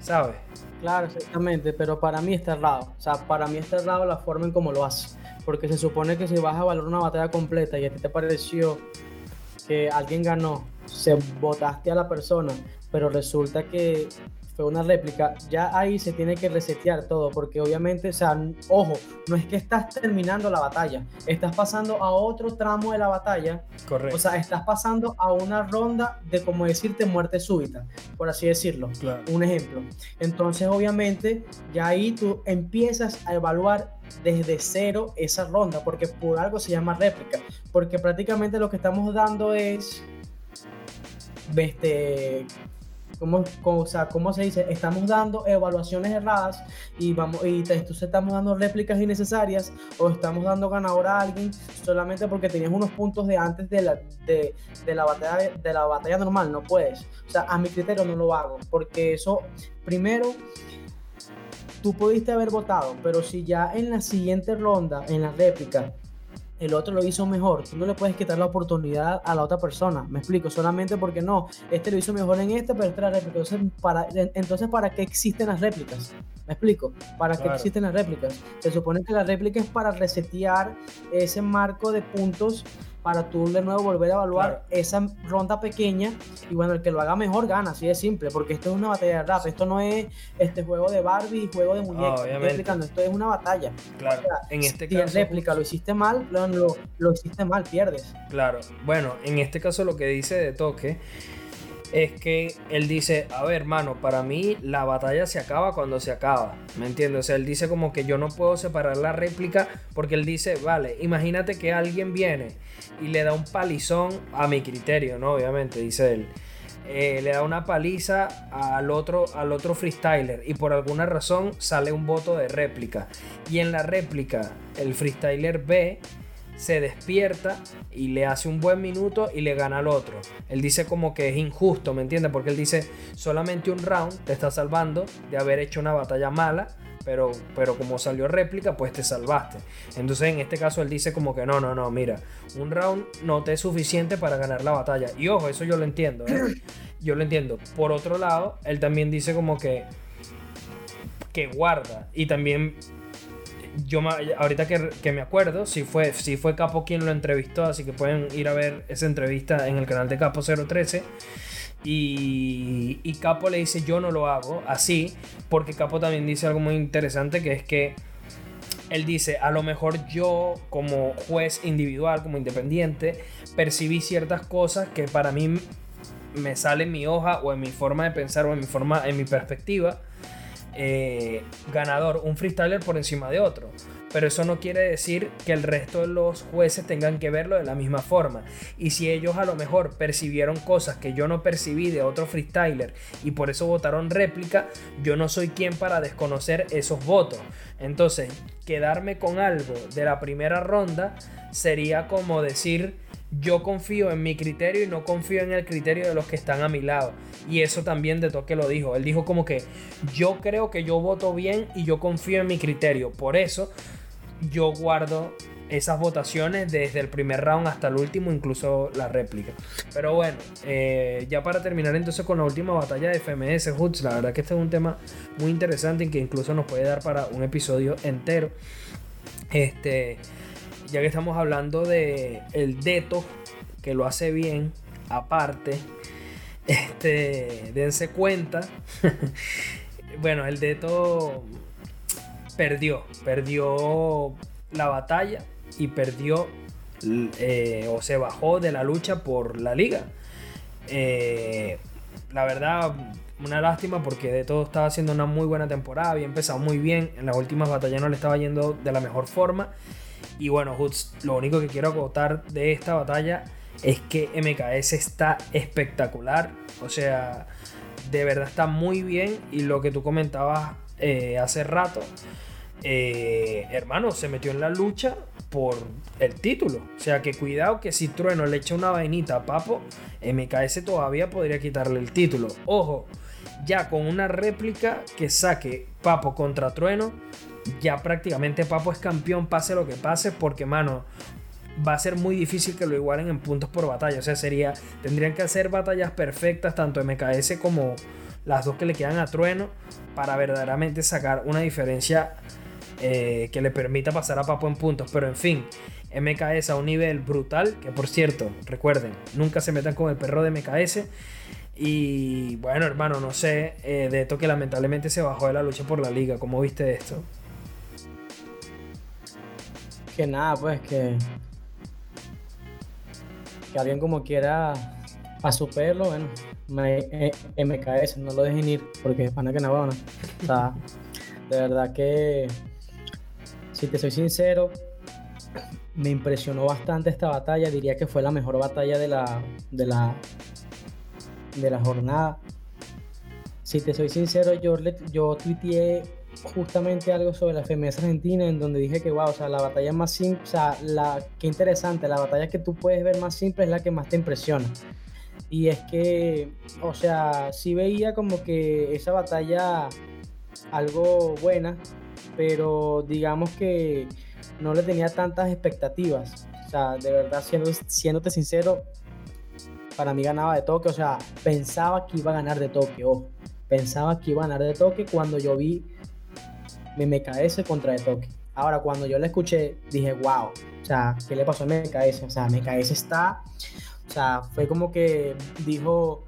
¿sabes? Claro, exactamente, pero para mí está errado. O sea, para mí está errado la forma en cómo lo hace. Porque se supone que si vas a valorar una batalla completa y a ti te pareció que alguien ganó, se votaste a la persona, pero resulta que fue una réplica, ya ahí se tiene que resetear todo, porque obviamente, o sea, ojo, no es que estás terminando la batalla, estás pasando a otro tramo de la batalla. Correcto. O sea, estás pasando a una ronda de, como decirte, muerte súbita, por así decirlo. Un ejemplo. Entonces, obviamente, ya ahí tú empiezas a evaluar desde cero esa ronda, porque por algo se llama réplica, porque prácticamente lo que estamos dando es este, ¿Cómo, o sea, ¿cómo se dice? Estamos dando evaluaciones erradas y, vamos, y entonces estamos dando réplicas innecesarias o estamos dando ganador a alguien solamente porque tenías unos puntos de antes de la, de, la, batalla, de la batalla normal. No puedes. O sea, a mi criterio no lo hago porque eso, primero, tú pudiste haber votado, pero si ya en la siguiente ronda, en la réplica, el otro lo hizo mejor. Tú no le puedes quitar la oportunidad a la otra persona. Me explico, solamente porque no, este lo hizo mejor en este, pero este la réplica. Entonces, ¿para, entonces, ¿para qué existen las réplicas? ¿Me explico? ¿Para qué existen las réplicas? Se supone que la réplica es para resetear ese marco de puntos para tú de nuevo volver a evaluar esa ronda pequeña y bueno, el que lo haga mejor gana, así de simple, porque esto es una batalla de rap, esto no es este juego de Barbie, juego de muñecos, esto es una batalla. Claro, en este si caso... réplica lo hiciste mal, lo, lo hiciste mal, pierdes. Claro, bueno, en este caso lo que dice de toque es que él dice, a ver, hermano, para mí la batalla se acaba cuando se acaba, ¿me entiendes? O sea, él dice como que yo no puedo separar la réplica porque él dice, vale, imagínate que alguien viene y le da un palizón a mi criterio, ¿no? Obviamente, dice él. Eh, le da una paliza al otro, al otro freestyler y por alguna razón sale un voto de réplica. Y en la réplica el freestyler ve se despierta y le hace un buen minuto y le gana al otro. Él dice como que es injusto, ¿me entiendes? Porque él dice solamente un round te está salvando de haber hecho una batalla mala, pero, pero como salió réplica, pues te salvaste. Entonces en este caso él dice como que no, no, no, mira, un round no te es suficiente para ganar la batalla. Y ojo, eso yo lo entiendo, ¿eh? Yo lo entiendo. Por otro lado, él también dice como que que guarda y también yo ahorita que, me acuerdo, si fue, si fue Capo quien lo entrevistó, así que pueden ir a ver esa entrevista en el canal de Capo 013. Y, y Capo le dice yo no lo hago así, porque Capo también dice algo muy interesante, que es que él dice, a lo mejor yo como juez individual, como independiente, percibí ciertas cosas que para mí me sale en mi hoja o en mi forma de pensar o en mi forma, en mi perspectiva eh, ganador, un freestyler por encima de otro. Pero eso no quiere decir que el resto de los jueces tengan que verlo de la misma forma. Y si ellos a lo mejor percibieron cosas que yo no percibí de otro freestyler y por eso votaron réplica, yo no soy quien para desconocer esos votos. Entonces, quedarme con algo de la primera ronda sería como decir yo confío en mi criterio y no confío en el criterio de los que están a mi lado. Y eso también de Toque lo dijo. Él dijo como que yo creo que yo voto bien y yo confío en mi criterio. Por eso yo guardo esas votaciones desde el primer round hasta el último, incluso la réplica. Pero bueno, eh, ya para terminar entonces con la última batalla de FMS Hoods, la verdad que este es un tema muy interesante y que incluso nos puede dar para un episodio entero. Este ya que estamos hablando de el Deto, que lo hace bien, aparte, este, dense cuenta. bueno, el Deto perdió, perdió la batalla y perdió eh, o se bajó de la lucha por la liga. Eh, la verdad, una lástima porque de todo estaba haciendo una muy buena temporada, había empezado muy bien, en las últimas batallas no le estaba yendo de la mejor forma y bueno, Hoods, lo único que quiero acotar de esta batalla es que MKS está espectacular. O sea, de verdad está muy bien. Y lo que tú comentabas eh, hace rato, eh, hermano, se metió en la lucha por el título. O sea que cuidado que si Trueno le echa una vainita a Papo, MKS todavía podría quitarle el título. Ojo, ya con una réplica que saque Papo contra Trueno, ya prácticamente Papo es campeón, pase lo que pase, porque, mano, va a ser muy difícil que lo igualen en puntos por batalla. O sea, sería, tendrían que hacer batallas perfectas, tanto MKS como las dos que le quedan a Trueno, para verdaderamente sacar una diferencia eh, que le permita pasar a Papo en puntos. Pero en fin, MKS a un nivel brutal, que por cierto, recuerden, nunca se metan con el perro de MKS. Y bueno, hermano, no sé, eh, de esto que lamentablemente se bajó de la lucha por la liga. ¿Cómo viste esto? Que nada, pues que, que alguien como quiera a su perro, bueno, MKS, no lo dejen ir, porque es pana que no, O sea, de verdad que, si te soy sincero, me impresionó bastante esta batalla. Diría que fue la mejor batalla de la, de la, de la jornada. Si te soy sincero, yo, yo tuiteé justamente algo sobre la FMS Argentina en donde dije que, wow, o sea, la batalla más simple, o sea, la, qué interesante, la batalla que tú puedes ver más simple es la que más te impresiona. Y es que, o sea, sí veía como que esa batalla algo buena, pero digamos que no le tenía tantas expectativas. O sea, de verdad, siendo, siéndote sincero, para mí ganaba de toque, o sea, pensaba que iba a ganar de toque, ojo, pensaba que iba a ganar de toque cuando yo vi mi MKS contra de toque. Ahora, cuando yo la escuché, dije, wow, o sea, ¿qué le pasó a MKS? O sea, MKS está, o sea, fue como que dijo,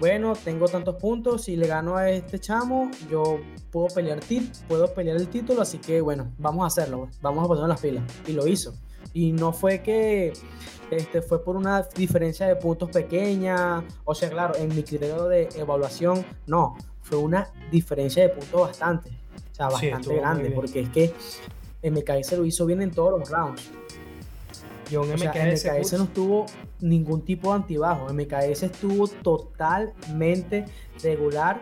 bueno, tengo tantos puntos, si le gano a este chamo, yo puedo pelear, puedo pelear el título, así que bueno, vamos a hacerlo, vamos a poner las pilas. Y lo hizo. Y no fue que este, fue por una diferencia de puntos pequeña, o sea, claro, en mi criterio de evaluación, no, fue una diferencia de puntos bastante, sea, bastante grande, porque es que MKS lo hizo bien en todos los rounds. Y un MKS, no estuvo ningún tipo de antibajo, MKS estuvo totalmente regular.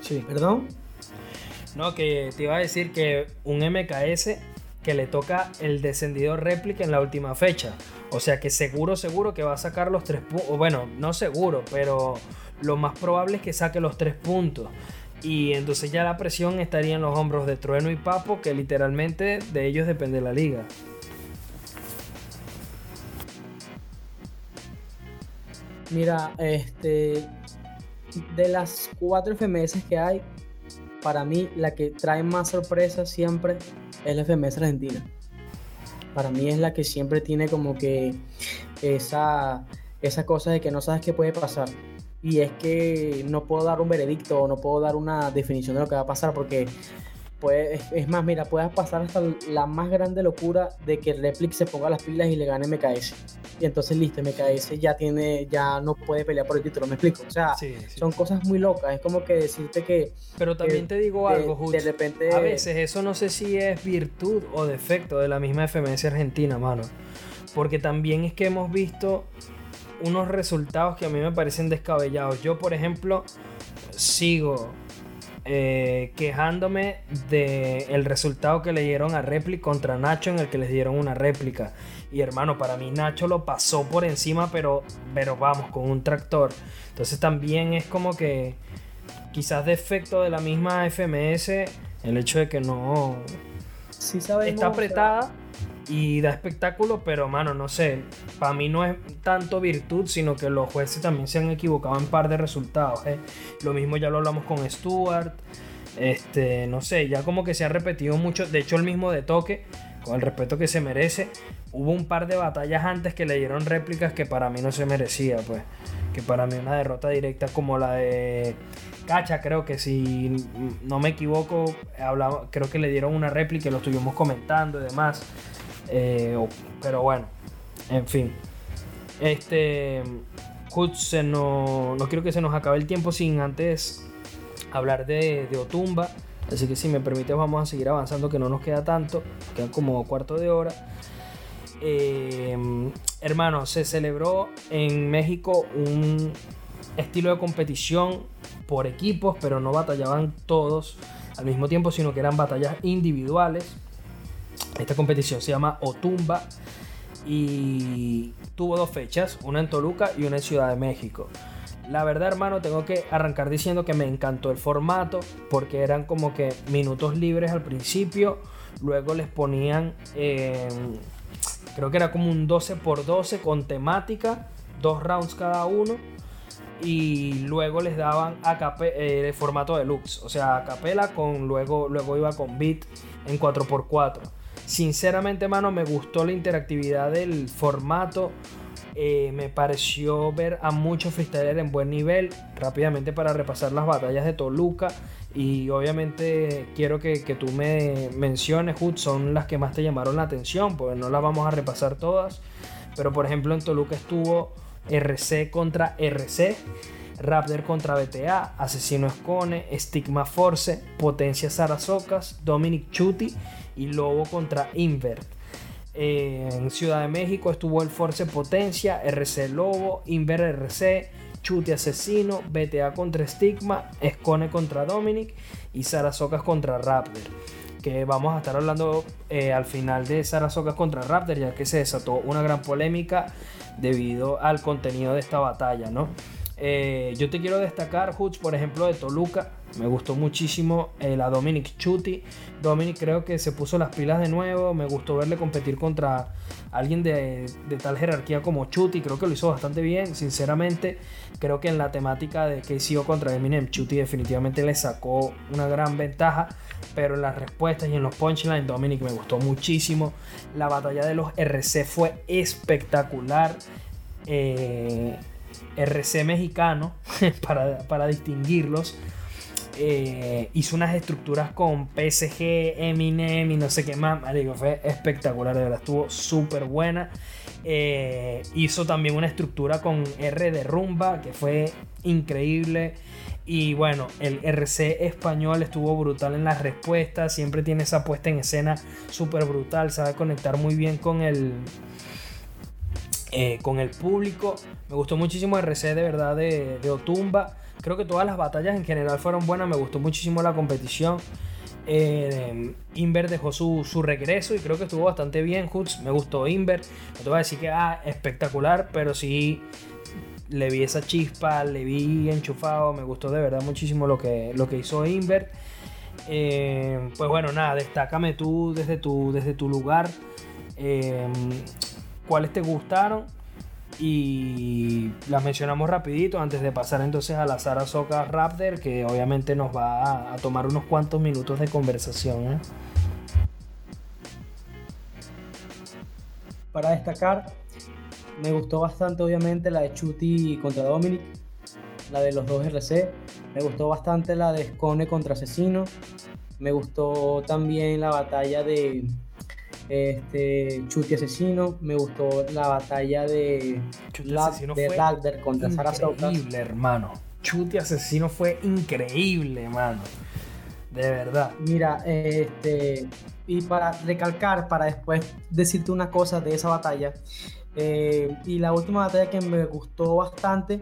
Sí. ¿Perdón? No, que te iba a decir que un MKS que le toca el descendido réplica en la última fecha. O sea que seguro, seguro que va a sacar los tres puntos. Bueno, no seguro, pero lo más probable es que saque los tres puntos. Y entonces ya la presión estaría en los hombros de Trueno y Papo, que literalmente de ellos depende la liga. Mira, este. De las cuatro FMS que hay, para mí la que trae más sorpresas siempre es la FMS Argentina. Para mí es la que siempre tiene como que esa, esa cosa de que no sabes qué puede pasar. Y es que no puedo dar un veredicto o no puedo dar una definición de lo que va a pasar porque pues, es más, mira, puedes pasar hasta la más grande locura de que Replic se ponga las pilas y le gane MKS. Y entonces listo, MKS ya tiene, ya no puede pelear por el título, me explico. O sea, son cosas muy locas. Es como que decirte que. Pero también te digo algo, De repente. A veces eso no sé si es virtud o defecto de la misma FMS Argentina, mano. Porque también es que hemos visto unos resultados que a mí me parecen descabellados. Yo, por ejemplo, sigo eh, quejándome del el resultado que le dieron a Replic contra Nacho en el que les dieron una réplica. Y hermano, para mí Nacho lo pasó por encima, pero, pero vamos, con un tractor. Entonces también es como que quizás defecto de la misma FMS el hecho de que no... Sí sabemos, está apretada y da espectáculo, pero mano, no sé, para mí no es tanto virtud, sino que los jueces también se han equivocado en par de resultados. ¿eh? Lo mismo ya lo hablamos con Stuart, este, no sé, ya como que se ha repetido mucho, de hecho el mismo de toque, con el respeto que se merece, hubo un par de batallas antes que le dieron réplicas que para mí no se merecía, pues, que para mí una derrota directa como la de Cacha, creo que si no me equivoco, hablaba, creo que le dieron una réplica y lo estuvimos comentando y demás. Eh, pero bueno, en fin. Este. se no, no quiero que se nos acabe el tiempo sin antes hablar de, Otumba. Así que si me permite vamos a seguir avanzando que no nos queda tanto. Quedan como cuarto de hora. Eh, hermano, se celebró en México un estilo de competición por equipos, pero no batallaban todos al mismo tiempo, sino que eran batallas individuales. Esta competición se llama Otumba y tuvo dos fechas, una en Toluca y una en Ciudad de México. La verdad, hermano, tengo que arrancar diciendo que me encantó el formato porque eran como que minutos libres al principio, luego les ponían, em, creo que era como un 12 por 12 con temática, dos rounds cada uno y luego les daban a eh, el formato deluxe, o sea, a capela con luego luego iba con beat en 4x4. Sinceramente, mano, me gustó la interactividad del formato. Eh, me pareció ver a muchos freestylers en buen nivel. Rápidamente para repasar las batallas de Toluca. Y obviamente quiero que, tú me menciones, Hood, son las que más te llamaron la atención, porque no las vamos a repasar todas. Pero por ejemplo en Toluca estuvo RC contra RC. Raptor contra BTA, Asesino Escone, Stigma Force, Potencia Sarazocas, Dominic Chuti y Lobo contra Invert. en Ciudad de México estuvo el Force Potencia, RC Lobo, Invert RC, Chuti Asesino, BTA contra Stigma, Escone contra Dominic y Sarazocas contra Raptor. Que vamos a estar hablando eh, al final de Sarazocas contra Raptor, ya que se desató una gran polémica debido al contenido de esta batalla, ¿no? Eh, yo te quiero destacar, Hoods, por ejemplo, de Toluca, Me gustó muchísimo eh, la Dominic Chuti. Dominic creo que se puso las pilas de nuevo. Me gustó verle competir contra alguien de, tal jerarquía como Chuti. Creo que lo hizo bastante bien. Sinceramente, creo que en la temática de KCO contra Eminem, Chuti definitivamente le sacó una gran ventaja. Pero en las respuestas y en los punchlines, Dominic me gustó muchísimo. La batalla de los RC fue espectacular. Eh, RC mexicano, para, para distinguirlos eh, hizo unas estructuras con PSG, Eminem y no sé qué más. Marico, fue espectacular, de verdad, estuvo súper buena. Eh, hizo también una estructura con R de rumba, que fue increíble. Y bueno, el RC español estuvo brutal en las respuestas. Siempre tiene esa puesta en escena súper brutal. Sabe conectar muy bien con el, eh, con el público. Me gustó muchísimo RC de verdad de Otumba. Creo que todas las batallas en general fueron buenas. Me gustó muchísimo la competición. Eh, Inver dejó su, regreso y creo que estuvo bastante bien. Hoods, me gustó Inver. No te voy a decir que ah, espectacular, pero sí le vi esa chispa, le vi enchufado. Me gustó de verdad muchísimo lo que, lo que hizo Inver. Eh, pues bueno, nada, destácame tú desde tu, desde tu lugar. Eh, ¿Cuáles te gustaron? Y las mencionamos rapidito antes de pasar entonces a la Sarasota Raptor que obviamente nos va a, tomar unos cuantos minutos de conversación. ¿eh? Para destacar, me gustó bastante obviamente la de Chuti contra Dominic, la de los dos RC, me gustó bastante la de Scone contra Asesino, me gustó también la batalla de este, Chuti Asesino, me gustó la batalla de, de contra Sarasota. Increíble, hermano. Chuti Asesino fue increíble, hermano. De verdad. Mira, este, y para recalcar, para después decirte una cosa de esa batalla, eh, y la última batalla que me gustó bastante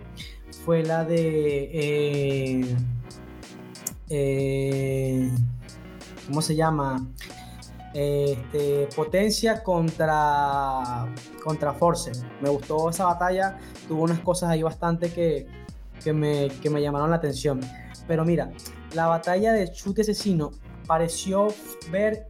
fue la de... Eh, eh, ¿Cómo se llama? Este, Potencia contra, contra Force. Me gustó esa batalla, tuvo unas cosas ahí bastante que, que, me, que me llamaron la atención. Pero mira, la batalla de Chute Asesino pareció ver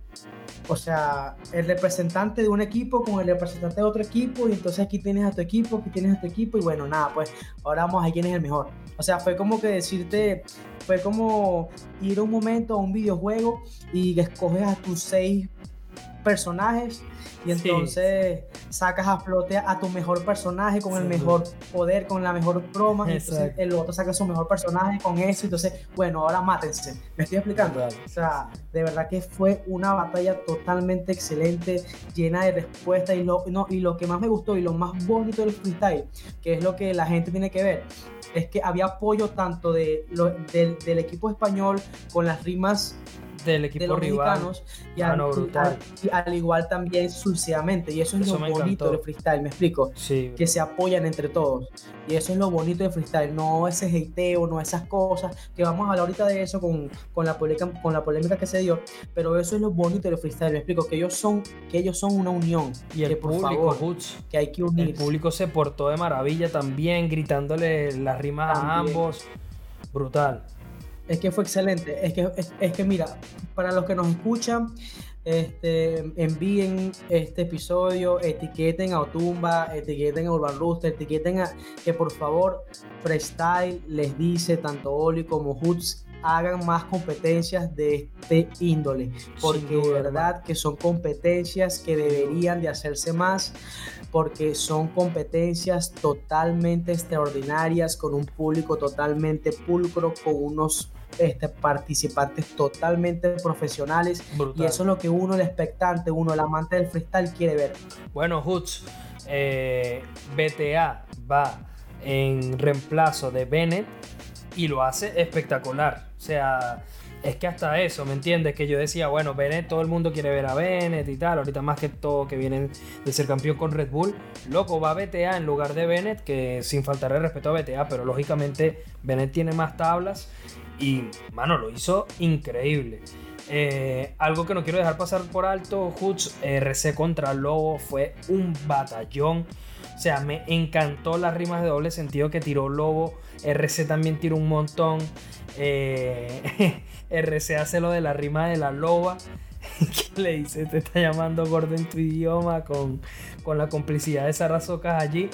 o sea, el representante de un equipo con el representante de otro equipo, y entonces aquí tienes a tu equipo, aquí tienes a tu equipo, y bueno, nada, pues ahora vamos a ver quién es el mejor. O sea, fue como que decirte, fue como ir un momento a un videojuego y escoges a tus seis personajes y entonces sacas a flote a tu mejor personaje con el mejor poder, con la mejor broma. Y entonces el otro saca su mejor personaje con eso. Entonces, bueno, ahora mátense. ¿Me estoy explicando? O sea, de verdad que fue una batalla totalmente excelente, llena de respuestas. Y lo, no, y lo que más me gustó y lo más bonito del freestyle, que es lo que la gente tiene que ver, es que había apoyo tanto de, del, del equipo español con las rimas del equipo de los mexicanos y, ah, al, igual también sucesivamente. Y eso es lo bonito del freestyle me explico. Que se apoyan entre todos. Y eso es lo bonito del freestyle no ese hateo no esas cosas que vamos a hablar ahorita de eso con, con, la polémica con la polémica que se dio pero eso es lo bonito del freestyle me explico que ellos son que ellos son una unión y el público que hay que unir el público se portó de maravilla también gritándole las rimas a ambos. Brutal es que fue excelente. Es que, es, que mira, para los que nos escuchan, este, envíen este episodio, etiqueten a Otumba, etiqueten a Urban Rooster, etiqueten a que por favor Freestyle les dice tanto Oli como Hoots hagan más competencias de este índole, porque de verdad que son competencias que deberían de hacerse más, porque son competencias totalmente extraordinarias, con un público totalmente pulcro, con unos este, participantes totalmente profesionales y eso es lo que uno, el expectante, uno, el amante del freestyle quiere ver. Bueno, Hoots, eh, BTA va en reemplazo de Bennett y lo hace espectacular. O sea, es que hasta eso, ¿me entiendes? Que yo decía, bueno, Bennett, todo el mundo quiere ver a Bennett y tal, ahorita más que todo que vienen de ser campeón con Red Bull. Loco, va a BTA en lugar de Bennett, que sin faltarle respeto a BTA, pero lógicamente Bennett tiene más tablas y, mano, lo hizo increíble. Eh, algo que no quiero dejar pasar por alto, Hoods RC contra Lobo fue un batallón. O sea, me encantó las rimas de doble sentido que tiró Lobo. RC también tiró un montón. Eh, RC hace lo de la rima de la loba. que le dice, te está llamando gordo en tu idioma con, con la complicidad de Sarazocas allí.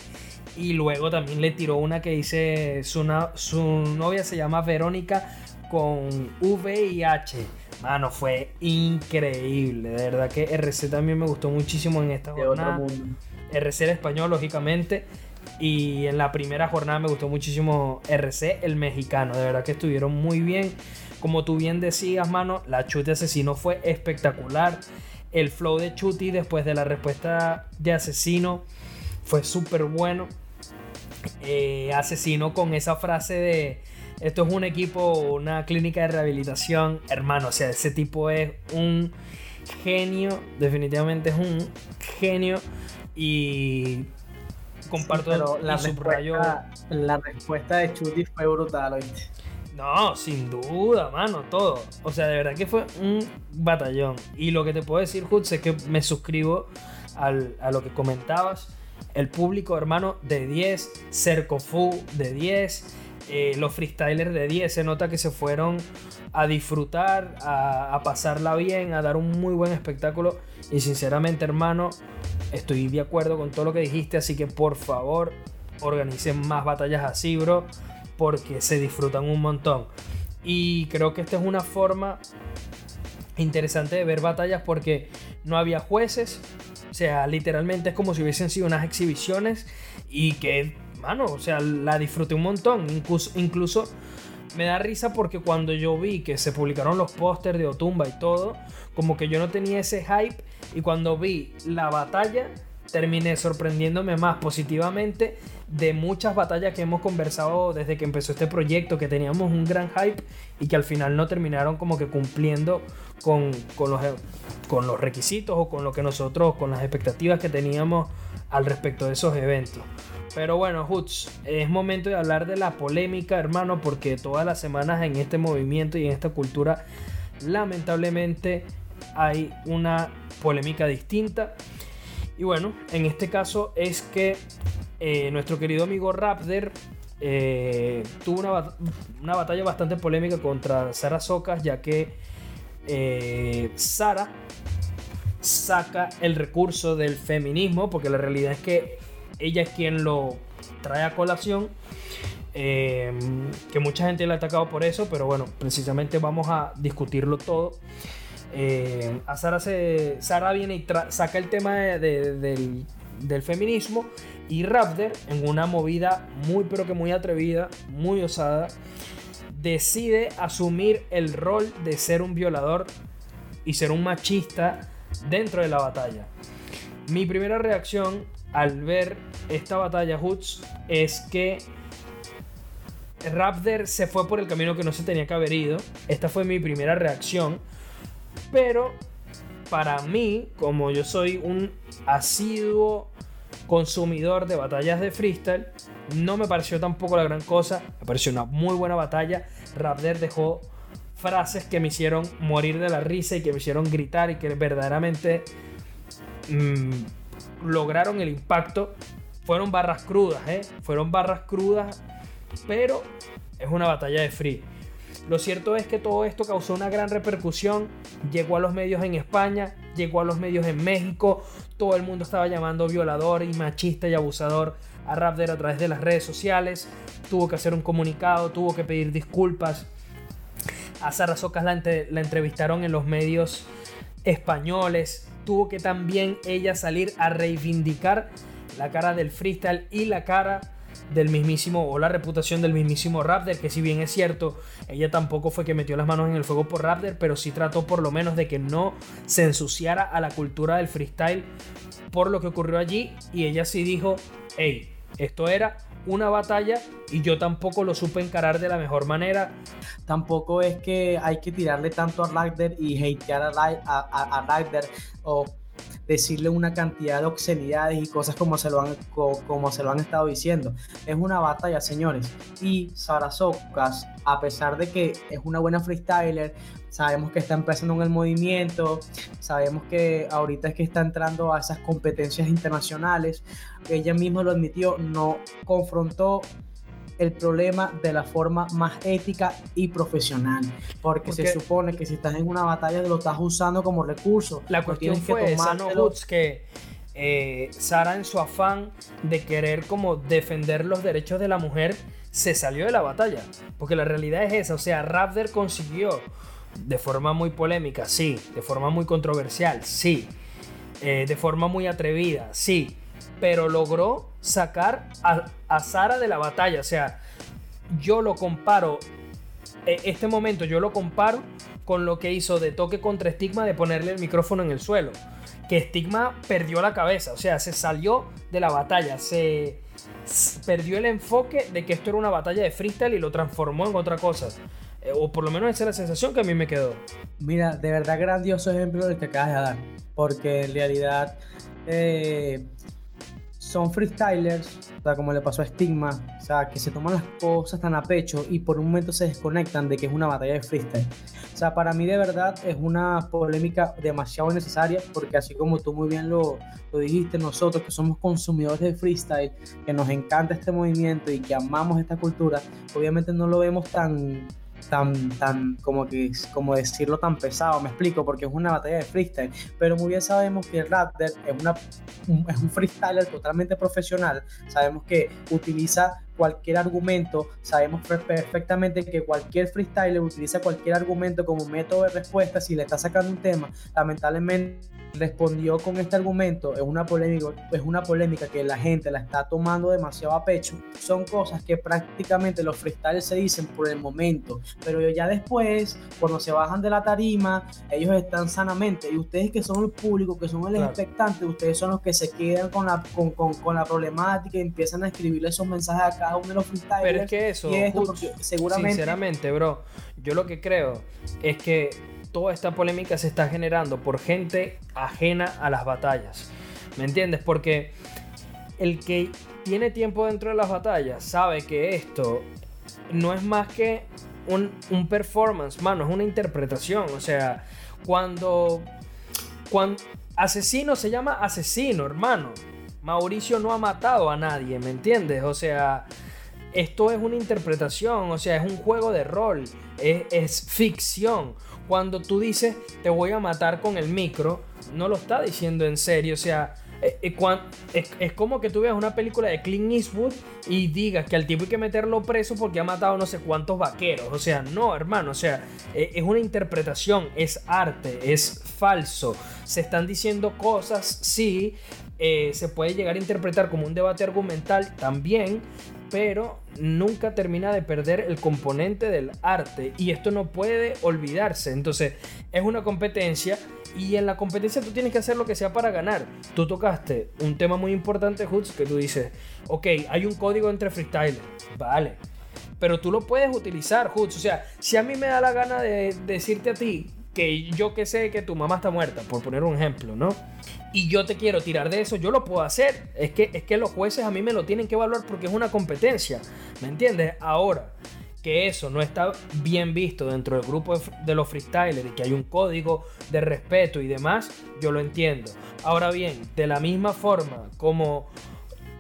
Y luego también le tiró una que dice, su, su novia se llama Verónica con VIH. Mano, fue increíble. De verdad que RC también me gustó muchísimo en esta jornada. RC el español, lógicamente. Y en la primera jornada me gustó muchísimo RC, el mexicano. De verdad que estuvieron muy bien. Como tú bien decías, mano, la Chuti Asesino fue espectacular. El flow de Chuti después de la respuesta de Asesino fue súper bueno. Eh, asesino con esa frase de esto es un equipo, una clínica de rehabilitación, hermano, o sea, ese tipo es un genio, definitivamente es un genio y comparto la, respuesta, la respuesta de Chuti fue brutal, ¿oíste? No, sin duda, mano, todo. O sea, de verdad que fue un batallón. Y lo que te puedo decir, Hutz, es que me suscribo a lo que comentabas. El público, hermano, de 10. Cercofu de 10. Eh, los freestylers de 10 se nota que se fueron a disfrutar, a, a, pasarla bien, a dar un muy buen espectáculo. Y sinceramente, hermano, estoy de acuerdo con todo lo que dijiste. Así que por favor, organicen más batallas así, bro. Porque se disfrutan un montón. Y creo que esta es una forma interesante de ver batallas porque no había jueces. O sea, literalmente es como si hubiesen sido unas exhibiciones y que mano, o sea, la disfruté un montón. Incluso, incluso me da risa porque cuando yo vi que se publicaron los pósters de Otumba y todo, como que yo no tenía ese hype y cuando vi la batalla terminé sorprendiéndome más positivamente de muchas batallas que hemos conversado desde que empezó este proyecto, que teníamos un gran hype y que al final no terminaron como que cumpliendo con, los, con los requisitos o con lo que nosotros, con las expectativas que teníamos al respecto de esos eventos. Pero bueno, Hoots, es momento de hablar de la polémica, hermano, porque todas las semanas en este movimiento y en esta cultura, lamentablemente, hay una polémica distinta. Y bueno, en este caso es que eh, nuestro querido amigo Raptor eh, tuvo una, batalla bastante polémica contra Sara Socas, ya que eh, Sara saca el recurso del feminismo, porque la realidad es que ella es quien lo trae a colación. Eh, que mucha gente le ha atacado por eso, pero bueno, precisamente vamos a discutirlo todo. Eh, a Sara, se, Sara viene y saca el tema del, del, feminismo y Raptor, en una movida muy pero que muy atrevida, muy osada, decide asumir el rol de ser un violador y ser un machista dentro de la batalla. Mi primera reacción al ver esta batalla Hoods es que Raptor se fue por el camino que no se tenía que haber ido. Esta fue mi primera reacción. Pero para mí, como yo soy un asiduo consumidor de batallas de freestyle, no me pareció tampoco la gran cosa. Me pareció una muy buena batalla. Raptor dejó frases que me hicieron morir de la risa y que me hicieron gritar y que verdaderamente mmm, lograron el impacto. Fueron barras crudas, ¿eh? Fueron barras crudas, pero es una batalla de free. Lo cierto es que todo esto causó una gran repercusión, llegó a los medios en España, llegó a los medios en México, todo el mundo estaba llamando violador y machista y abusador a Raptor a través de las redes sociales, tuvo que hacer un comunicado, tuvo que pedir disculpas. A Sara Socas la, entrevistaron en los medios españoles, tuvo que también ella salir a reivindicar la cara del freestyle y la cara del mismísimo o la reputación del mismísimo Raptor, que si bien es cierto, ella tampoco fue que metió las manos en el fuego por Raptor, pero sí trató por lo menos de que no se ensuciara a la cultura del freestyle por lo que ocurrió allí y ella sí dijo, hey, esto era una batalla y yo tampoco lo supe encarar de la mejor manera. Tampoco es que hay que tirarle tanto a Ryder y hatear a, a, a, o decirle una cantidad de obscenidades y cosas como se, lo han, como se lo han estado diciendo. Es una batalla, señores. Y Sara Socas, a pesar de que es una buena freestyler, sabemos que está empezando en el movimiento, sabemos que ahorita es que está entrando a esas competencias internacionales, ella misma lo admitió, no confrontó el problema de la forma más ética y profesional. Porque, se supone que si estás en una batalla lo estás usando como recurso. La cuestión fue que esa, ¿no, que eh, Sara en su afán de querer como defender los derechos de la mujer se salió de la batalla. Porque la realidad es esa. O sea, Raptor consiguió de forma muy polémica, sí. De forma muy controversial, sí. Eh, de forma muy atrevida, sí pero logró sacar a, Sara de la batalla. O sea, yo lo comparo, e, este momento yo lo comparo con lo que hizo de toque contra Stigma de ponerle el micrófono en el suelo. Que Stigma perdió la cabeza, o sea, se salió de la batalla, se perdió el enfoque de que esto era una batalla de freestyle y lo transformó en otra cosa. Eh, o por lo menos esa es la sensación que a mí me quedó. Mira, de verdad grandioso ejemplo el que acabas de dar. Porque en realidad eh, son freestylers, o sea, como le pasó a Stigma, o sea, que se toman las cosas tan a pecho y por un momento se desconectan de que es una batalla de freestyle. O sea, para mí de verdad es una polémica demasiado necesaria porque así como tú muy bien lo, lo dijiste, nosotros que somos consumidores de freestyle, que nos encanta este movimiento y que amamos esta cultura, obviamente no lo vemos tan tan, tan, como que, como decirlo tan pesado, me explico, porque es una batalla de freestyle, pero muy bien sabemos que Raptor es, una, es un freestyler totalmente profesional, sabemos que utiliza cualquier argumento, sabemos perfectamente que cualquier freestyler utiliza cualquier argumento como método de respuesta si le está sacando un tema, lamentablemente respondió con este argumento, es una polémica, es una polémica que la gente la está tomando demasiado a pecho. Son cosas que prácticamente los freestyles se dicen por el momento, pero ya después, cuando se bajan de la tarima, ellos están sanamente. Y ustedes que son el público, que son el expectante, ustedes son los que se quedan con la, con, con, con, la problemática y empiezan a escribirle esos mensajes a cada uno de los freestylers. Pero es que eso, seguramente... sinceramente, bro, yo lo que creo es que toda esta polémica se está generando por gente ajena a las batallas. ¿Me entiendes? Porque el que tiene tiempo dentro de las batallas sabe que esto no es más que un, performance, mano, es una interpretación. O sea, cuando, cuando asesino se llama asesino, hermano. Mauricio no ha matado a nadie, ¿me entiendes? O sea, esto es una interpretación, o sea, es un juego de rol, es, es ficción cuando tú dices te voy a matar con el micro, no lo está diciendo en serio. O sea, eh, eh, es, como que tú veas una película de Clint Eastwood y digas que al tipo hay que meterlo preso porque ha matado no sé cuántos vaqueros. O sea, no, hermano. O sea, eh, es una interpretación, es arte, es falso. Se están diciendo cosas, sí. se puede llegar a interpretar como un debate argumental también, pero nunca termina de perder el componente del arte y esto no puede olvidarse. Entonces, es una competencia y en la competencia tú tienes que hacer lo que sea para ganar. Tú tocaste un tema muy importante, Hoods, que tú dices, ok, hay un código entre freestyle, vale. Pero tú lo puedes utilizar, Hoods. O sea, si a mí me da la gana de decirte a ti que yo que sé que tu mamá está muerta, por poner un ejemplo, ¿no? y yo te quiero tirar de eso, yo lo puedo hacer. Es que, es que los jueces a mí me lo tienen que evaluar porque es una competencia. ¿Me entiendes? Ahora, que eso no está bien visto dentro del grupo de los freestylers y que hay un código de respeto y demás, yo lo entiendo. Ahora bien, de la misma forma como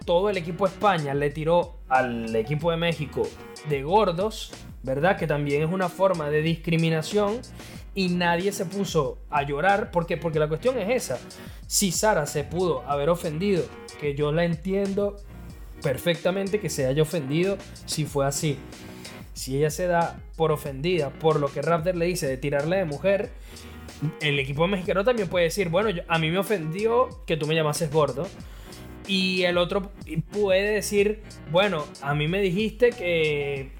todo el equipo de España le tiró al equipo de México de gordos, ¿verdad? Que también es una forma de discriminación y nadie se puso a llorar porque, porque la cuestión es esa. Si Sara se pudo haber ofendido, que yo la entiendo perfectamente que se haya ofendido si fue así. Si ella se da por ofendida por lo que Raptor le dice de tirarle de mujer, el equipo mexicano también puede decir, bueno, a mí me ofendió que tú me llamases gordo. Y el otro puede decir, bueno, a mí me dijiste que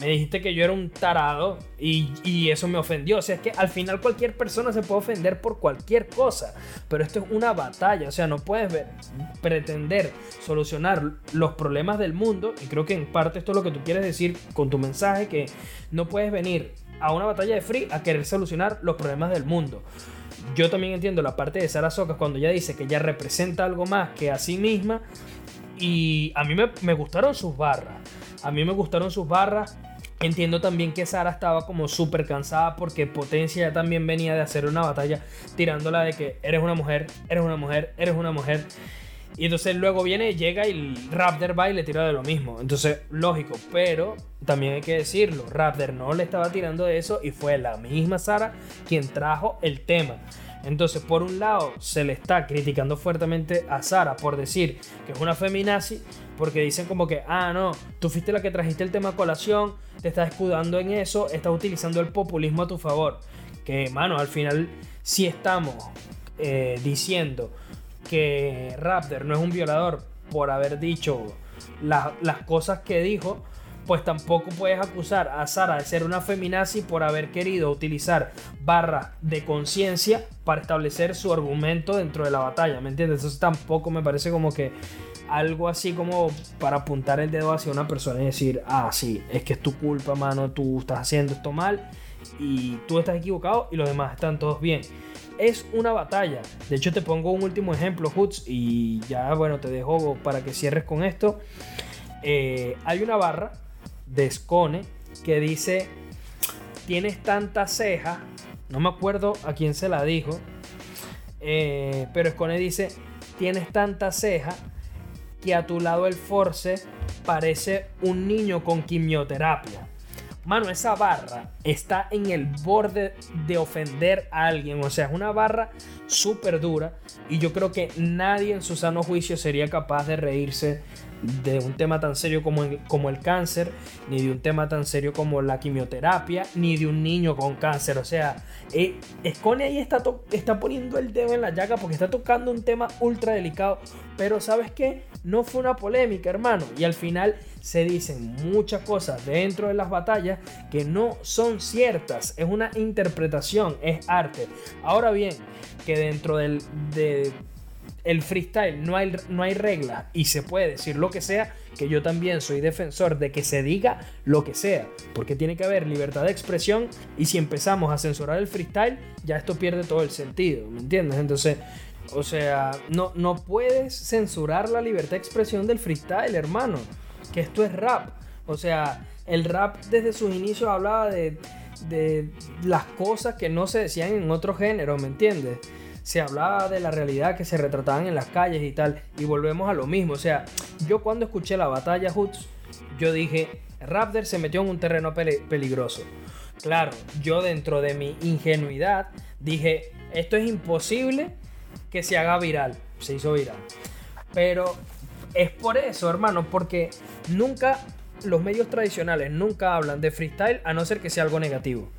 me dijiste que yo era un tarado y, eso me ofendió. O sea, es que al final cualquier persona se puede ofender por cualquier cosa. Pero esto es una batalla. O sea, no puedes pretender solucionar los problemas del mundo. Y creo que en parte esto es lo que tú quieres decir con tu mensaje. Que no puedes venir a una batalla de free a querer solucionar los problemas del mundo. Yo también entiendo la parte de Sara Socas cuando ella dice que ella representa algo más que a sí misma. Y a mí me, me gustaron sus barras. A mí me gustaron sus barras Entiendo también que Sara estaba como súper cansada porque Potencia ya también venía de hacer una batalla tirándola de que eres una mujer, eres una mujer, eres una mujer. Y entonces luego viene, llega y Raptor va y le tira de lo mismo. Entonces, lógico, pero también hay que decirlo, Raptor no le estaba tirando de eso y fue la misma Sara quien trajo el tema. Entonces, por un lado, se le está criticando fuertemente a Sara por decir que es una feminazi, porque dicen como que, ah, no, tú fuiste la que trajiste el tema a colación, te estás escudando en eso, estás utilizando el populismo a tu favor. Que, mano, al final, si estamos eh, diciendo que Raptor no es un violador por haber dicho las cosas que dijo, pues tampoco puedes acusar a Sara de ser una feminazi por haber querido utilizar barras de conciencia para establecer su argumento dentro de la batalla, ¿me entiendes? Eso tampoco me parece como que algo así como para apuntar el dedo hacia una persona y decir, ah, sí, es que es tu culpa, mano, tú estás haciendo esto mal y tú estás equivocado y los demás están todos bien. Es una batalla. De hecho, te pongo un último ejemplo, Hoots, y ya, bueno, te dejo para que cierres con esto. Eh, hay una barra de Scone que dice, tienes tanta ceja, no me acuerdo a quién se la dijo, eh, pero Scone dice, tienes tanta ceja que a tu lado el Force parece un niño con quimioterapia. Mano, esa barra está en el borde de ofender a alguien. O sea, es una barra súper dura. Y yo creo que nadie en su sano juicio sería capaz de reírse de un tema tan serio como el, como el cáncer, ni de un tema tan serio como la quimioterapia, ni de un niño con cáncer. O sea, eh, ahí está, está poniendo el dedo en la llaga porque está tocando un tema ultra delicado. Pero ¿sabes qué? No fue una polémica, hermano. Y al final se dicen muchas cosas dentro de las batallas que no son ciertas. Es una interpretación, es arte. Ahora bien, que dentro del... De, el freestyle no hay, no hay reglas y se puede decir lo que sea, que yo también soy defensor de que se diga lo que sea, porque tiene que haber libertad de expresión y si empezamos a censurar el freestyle, ya esto pierde todo el sentido, ¿me entiendes? Entonces, o sea, no, no puedes censurar la libertad de expresión del freestyle, hermano, que esto es rap, o sea, el rap desde sus inicios hablaba de, de las cosas que no se decían en otro género, ¿me entiendes? Se hablaba de la realidad que se retrataban en las calles y tal. Y volvemos a lo mismo. O sea, yo cuando escuché la batalla Hoots, yo dije, Raptor se metió en un terreno peligroso. Claro, yo dentro de mi ingenuidad dije, esto es imposible que se haga viral. Se hizo viral. Pero es por eso, hermano, porque nunca los medios tradicionales nunca hablan de freestyle a no ser que sea algo negativo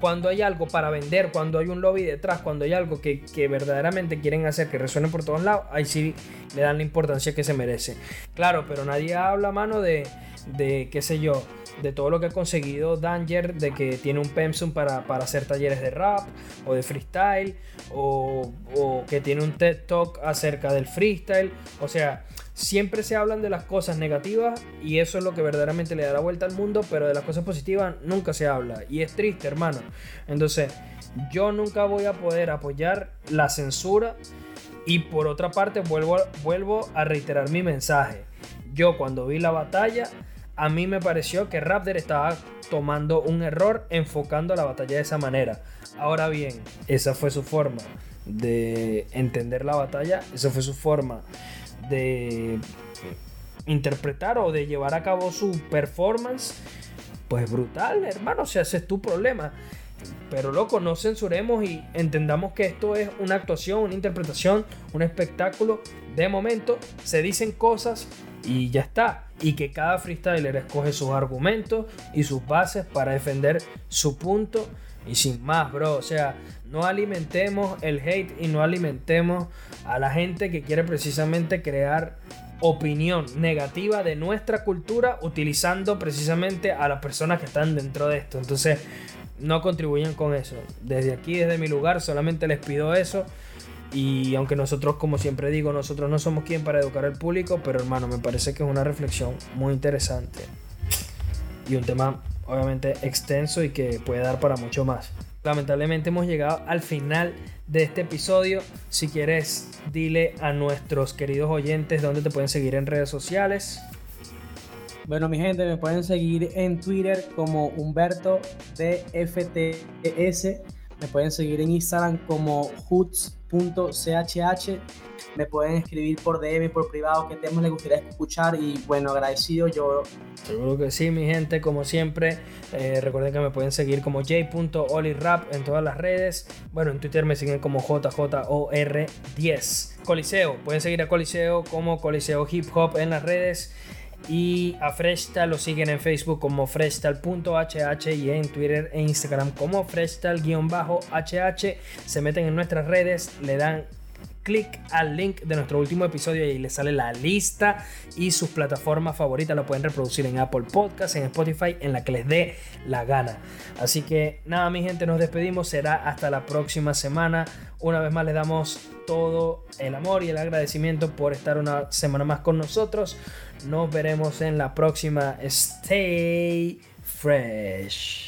cuando hay algo para vender, cuando hay un lobby detrás, cuando hay algo que, verdaderamente quieren hacer que resuene por todos lados, ahí sí le dan la importancia que se merece. Claro, pero nadie habla, mano, de, de qué sé yo, de todo lo que ha conseguido Danger, de que tiene un Pensum para, para hacer talleres de rap o de freestyle, o, o que tiene un TED Talk acerca del freestyle. O sea, siempre se hablan de las cosas negativas y eso es lo que verdaderamente le da la vuelta al mundo, pero de las cosas positivas nunca se habla. Y es triste, hermano. Entonces, yo nunca voy a poder apoyar la censura y por otra parte vuelvo, vuelvo a reiterar mi mensaje. Yo cuando vi la batalla, a mí me pareció que Raptor estaba tomando un error enfocando la batalla de esa manera. Ahora bien, esa fue su forma de entender la batalla, esa fue su forma de interpretar o de llevar a cabo su performance, pues brutal, hermano, o sea, ese es tu problema. Pero loco, no censuremos y entendamos que esto es una actuación, una interpretación, un espectáculo. De momento se dicen cosas y ya está. Y que cada freestyler escoge sus argumentos y sus bases para defender su punto. Y sin más, bro. O sea, no alimentemos el hate y no alimentemos a la gente que quiere precisamente crear opinión negativa de nuestra cultura utilizando precisamente a las personas que están dentro de esto. Entonces, no contribuyen con eso. Desde aquí, desde mi lugar, solamente les pido eso. Y aunque nosotros, como siempre digo, nosotros no somos quien para educar al público, pero hermano, me parece que es una reflexión muy interesante. Y un tema obviamente extenso y que puede dar para mucho más. Lamentablemente hemos llegado al final de este episodio. Si quieres, dile a nuestros queridos oyentes dónde te pueden seguir en redes sociales. Bueno, mi gente, me pueden seguir en Twitter como Humberto DFTS. Me pueden seguir en Instagram como hoots.chh me pueden escribir por DM, por privado, qué temas les gustaría escuchar y bueno, agradecido yo. Seguro que sí, mi gente, como siempre, eh, recuerden que me pueden seguir como j.olirap en todas las redes, bueno, en Twitter me siguen como JJOR10. Coliseo, pueden seguir a Coliseo como Coliseo Hip Hop en las redes. Y a Freshtal lo siguen en Facebook como freshtal.hh y en Twitter e Instagram como freshtal-hh. Se meten en nuestras redes, le dan clic al link de nuestro último episodio y les sale la lista y sus plataformas favoritas lo pueden reproducir en Apple Podcasts, en Spotify, en la que les dé la gana. Así que nada, mi gente, nos despedimos. Será hasta la próxima semana. Una vez más les damos todo el amor y el agradecimiento por estar una semana más con nosotros. Nos veremos en la próxima. Stay fresh.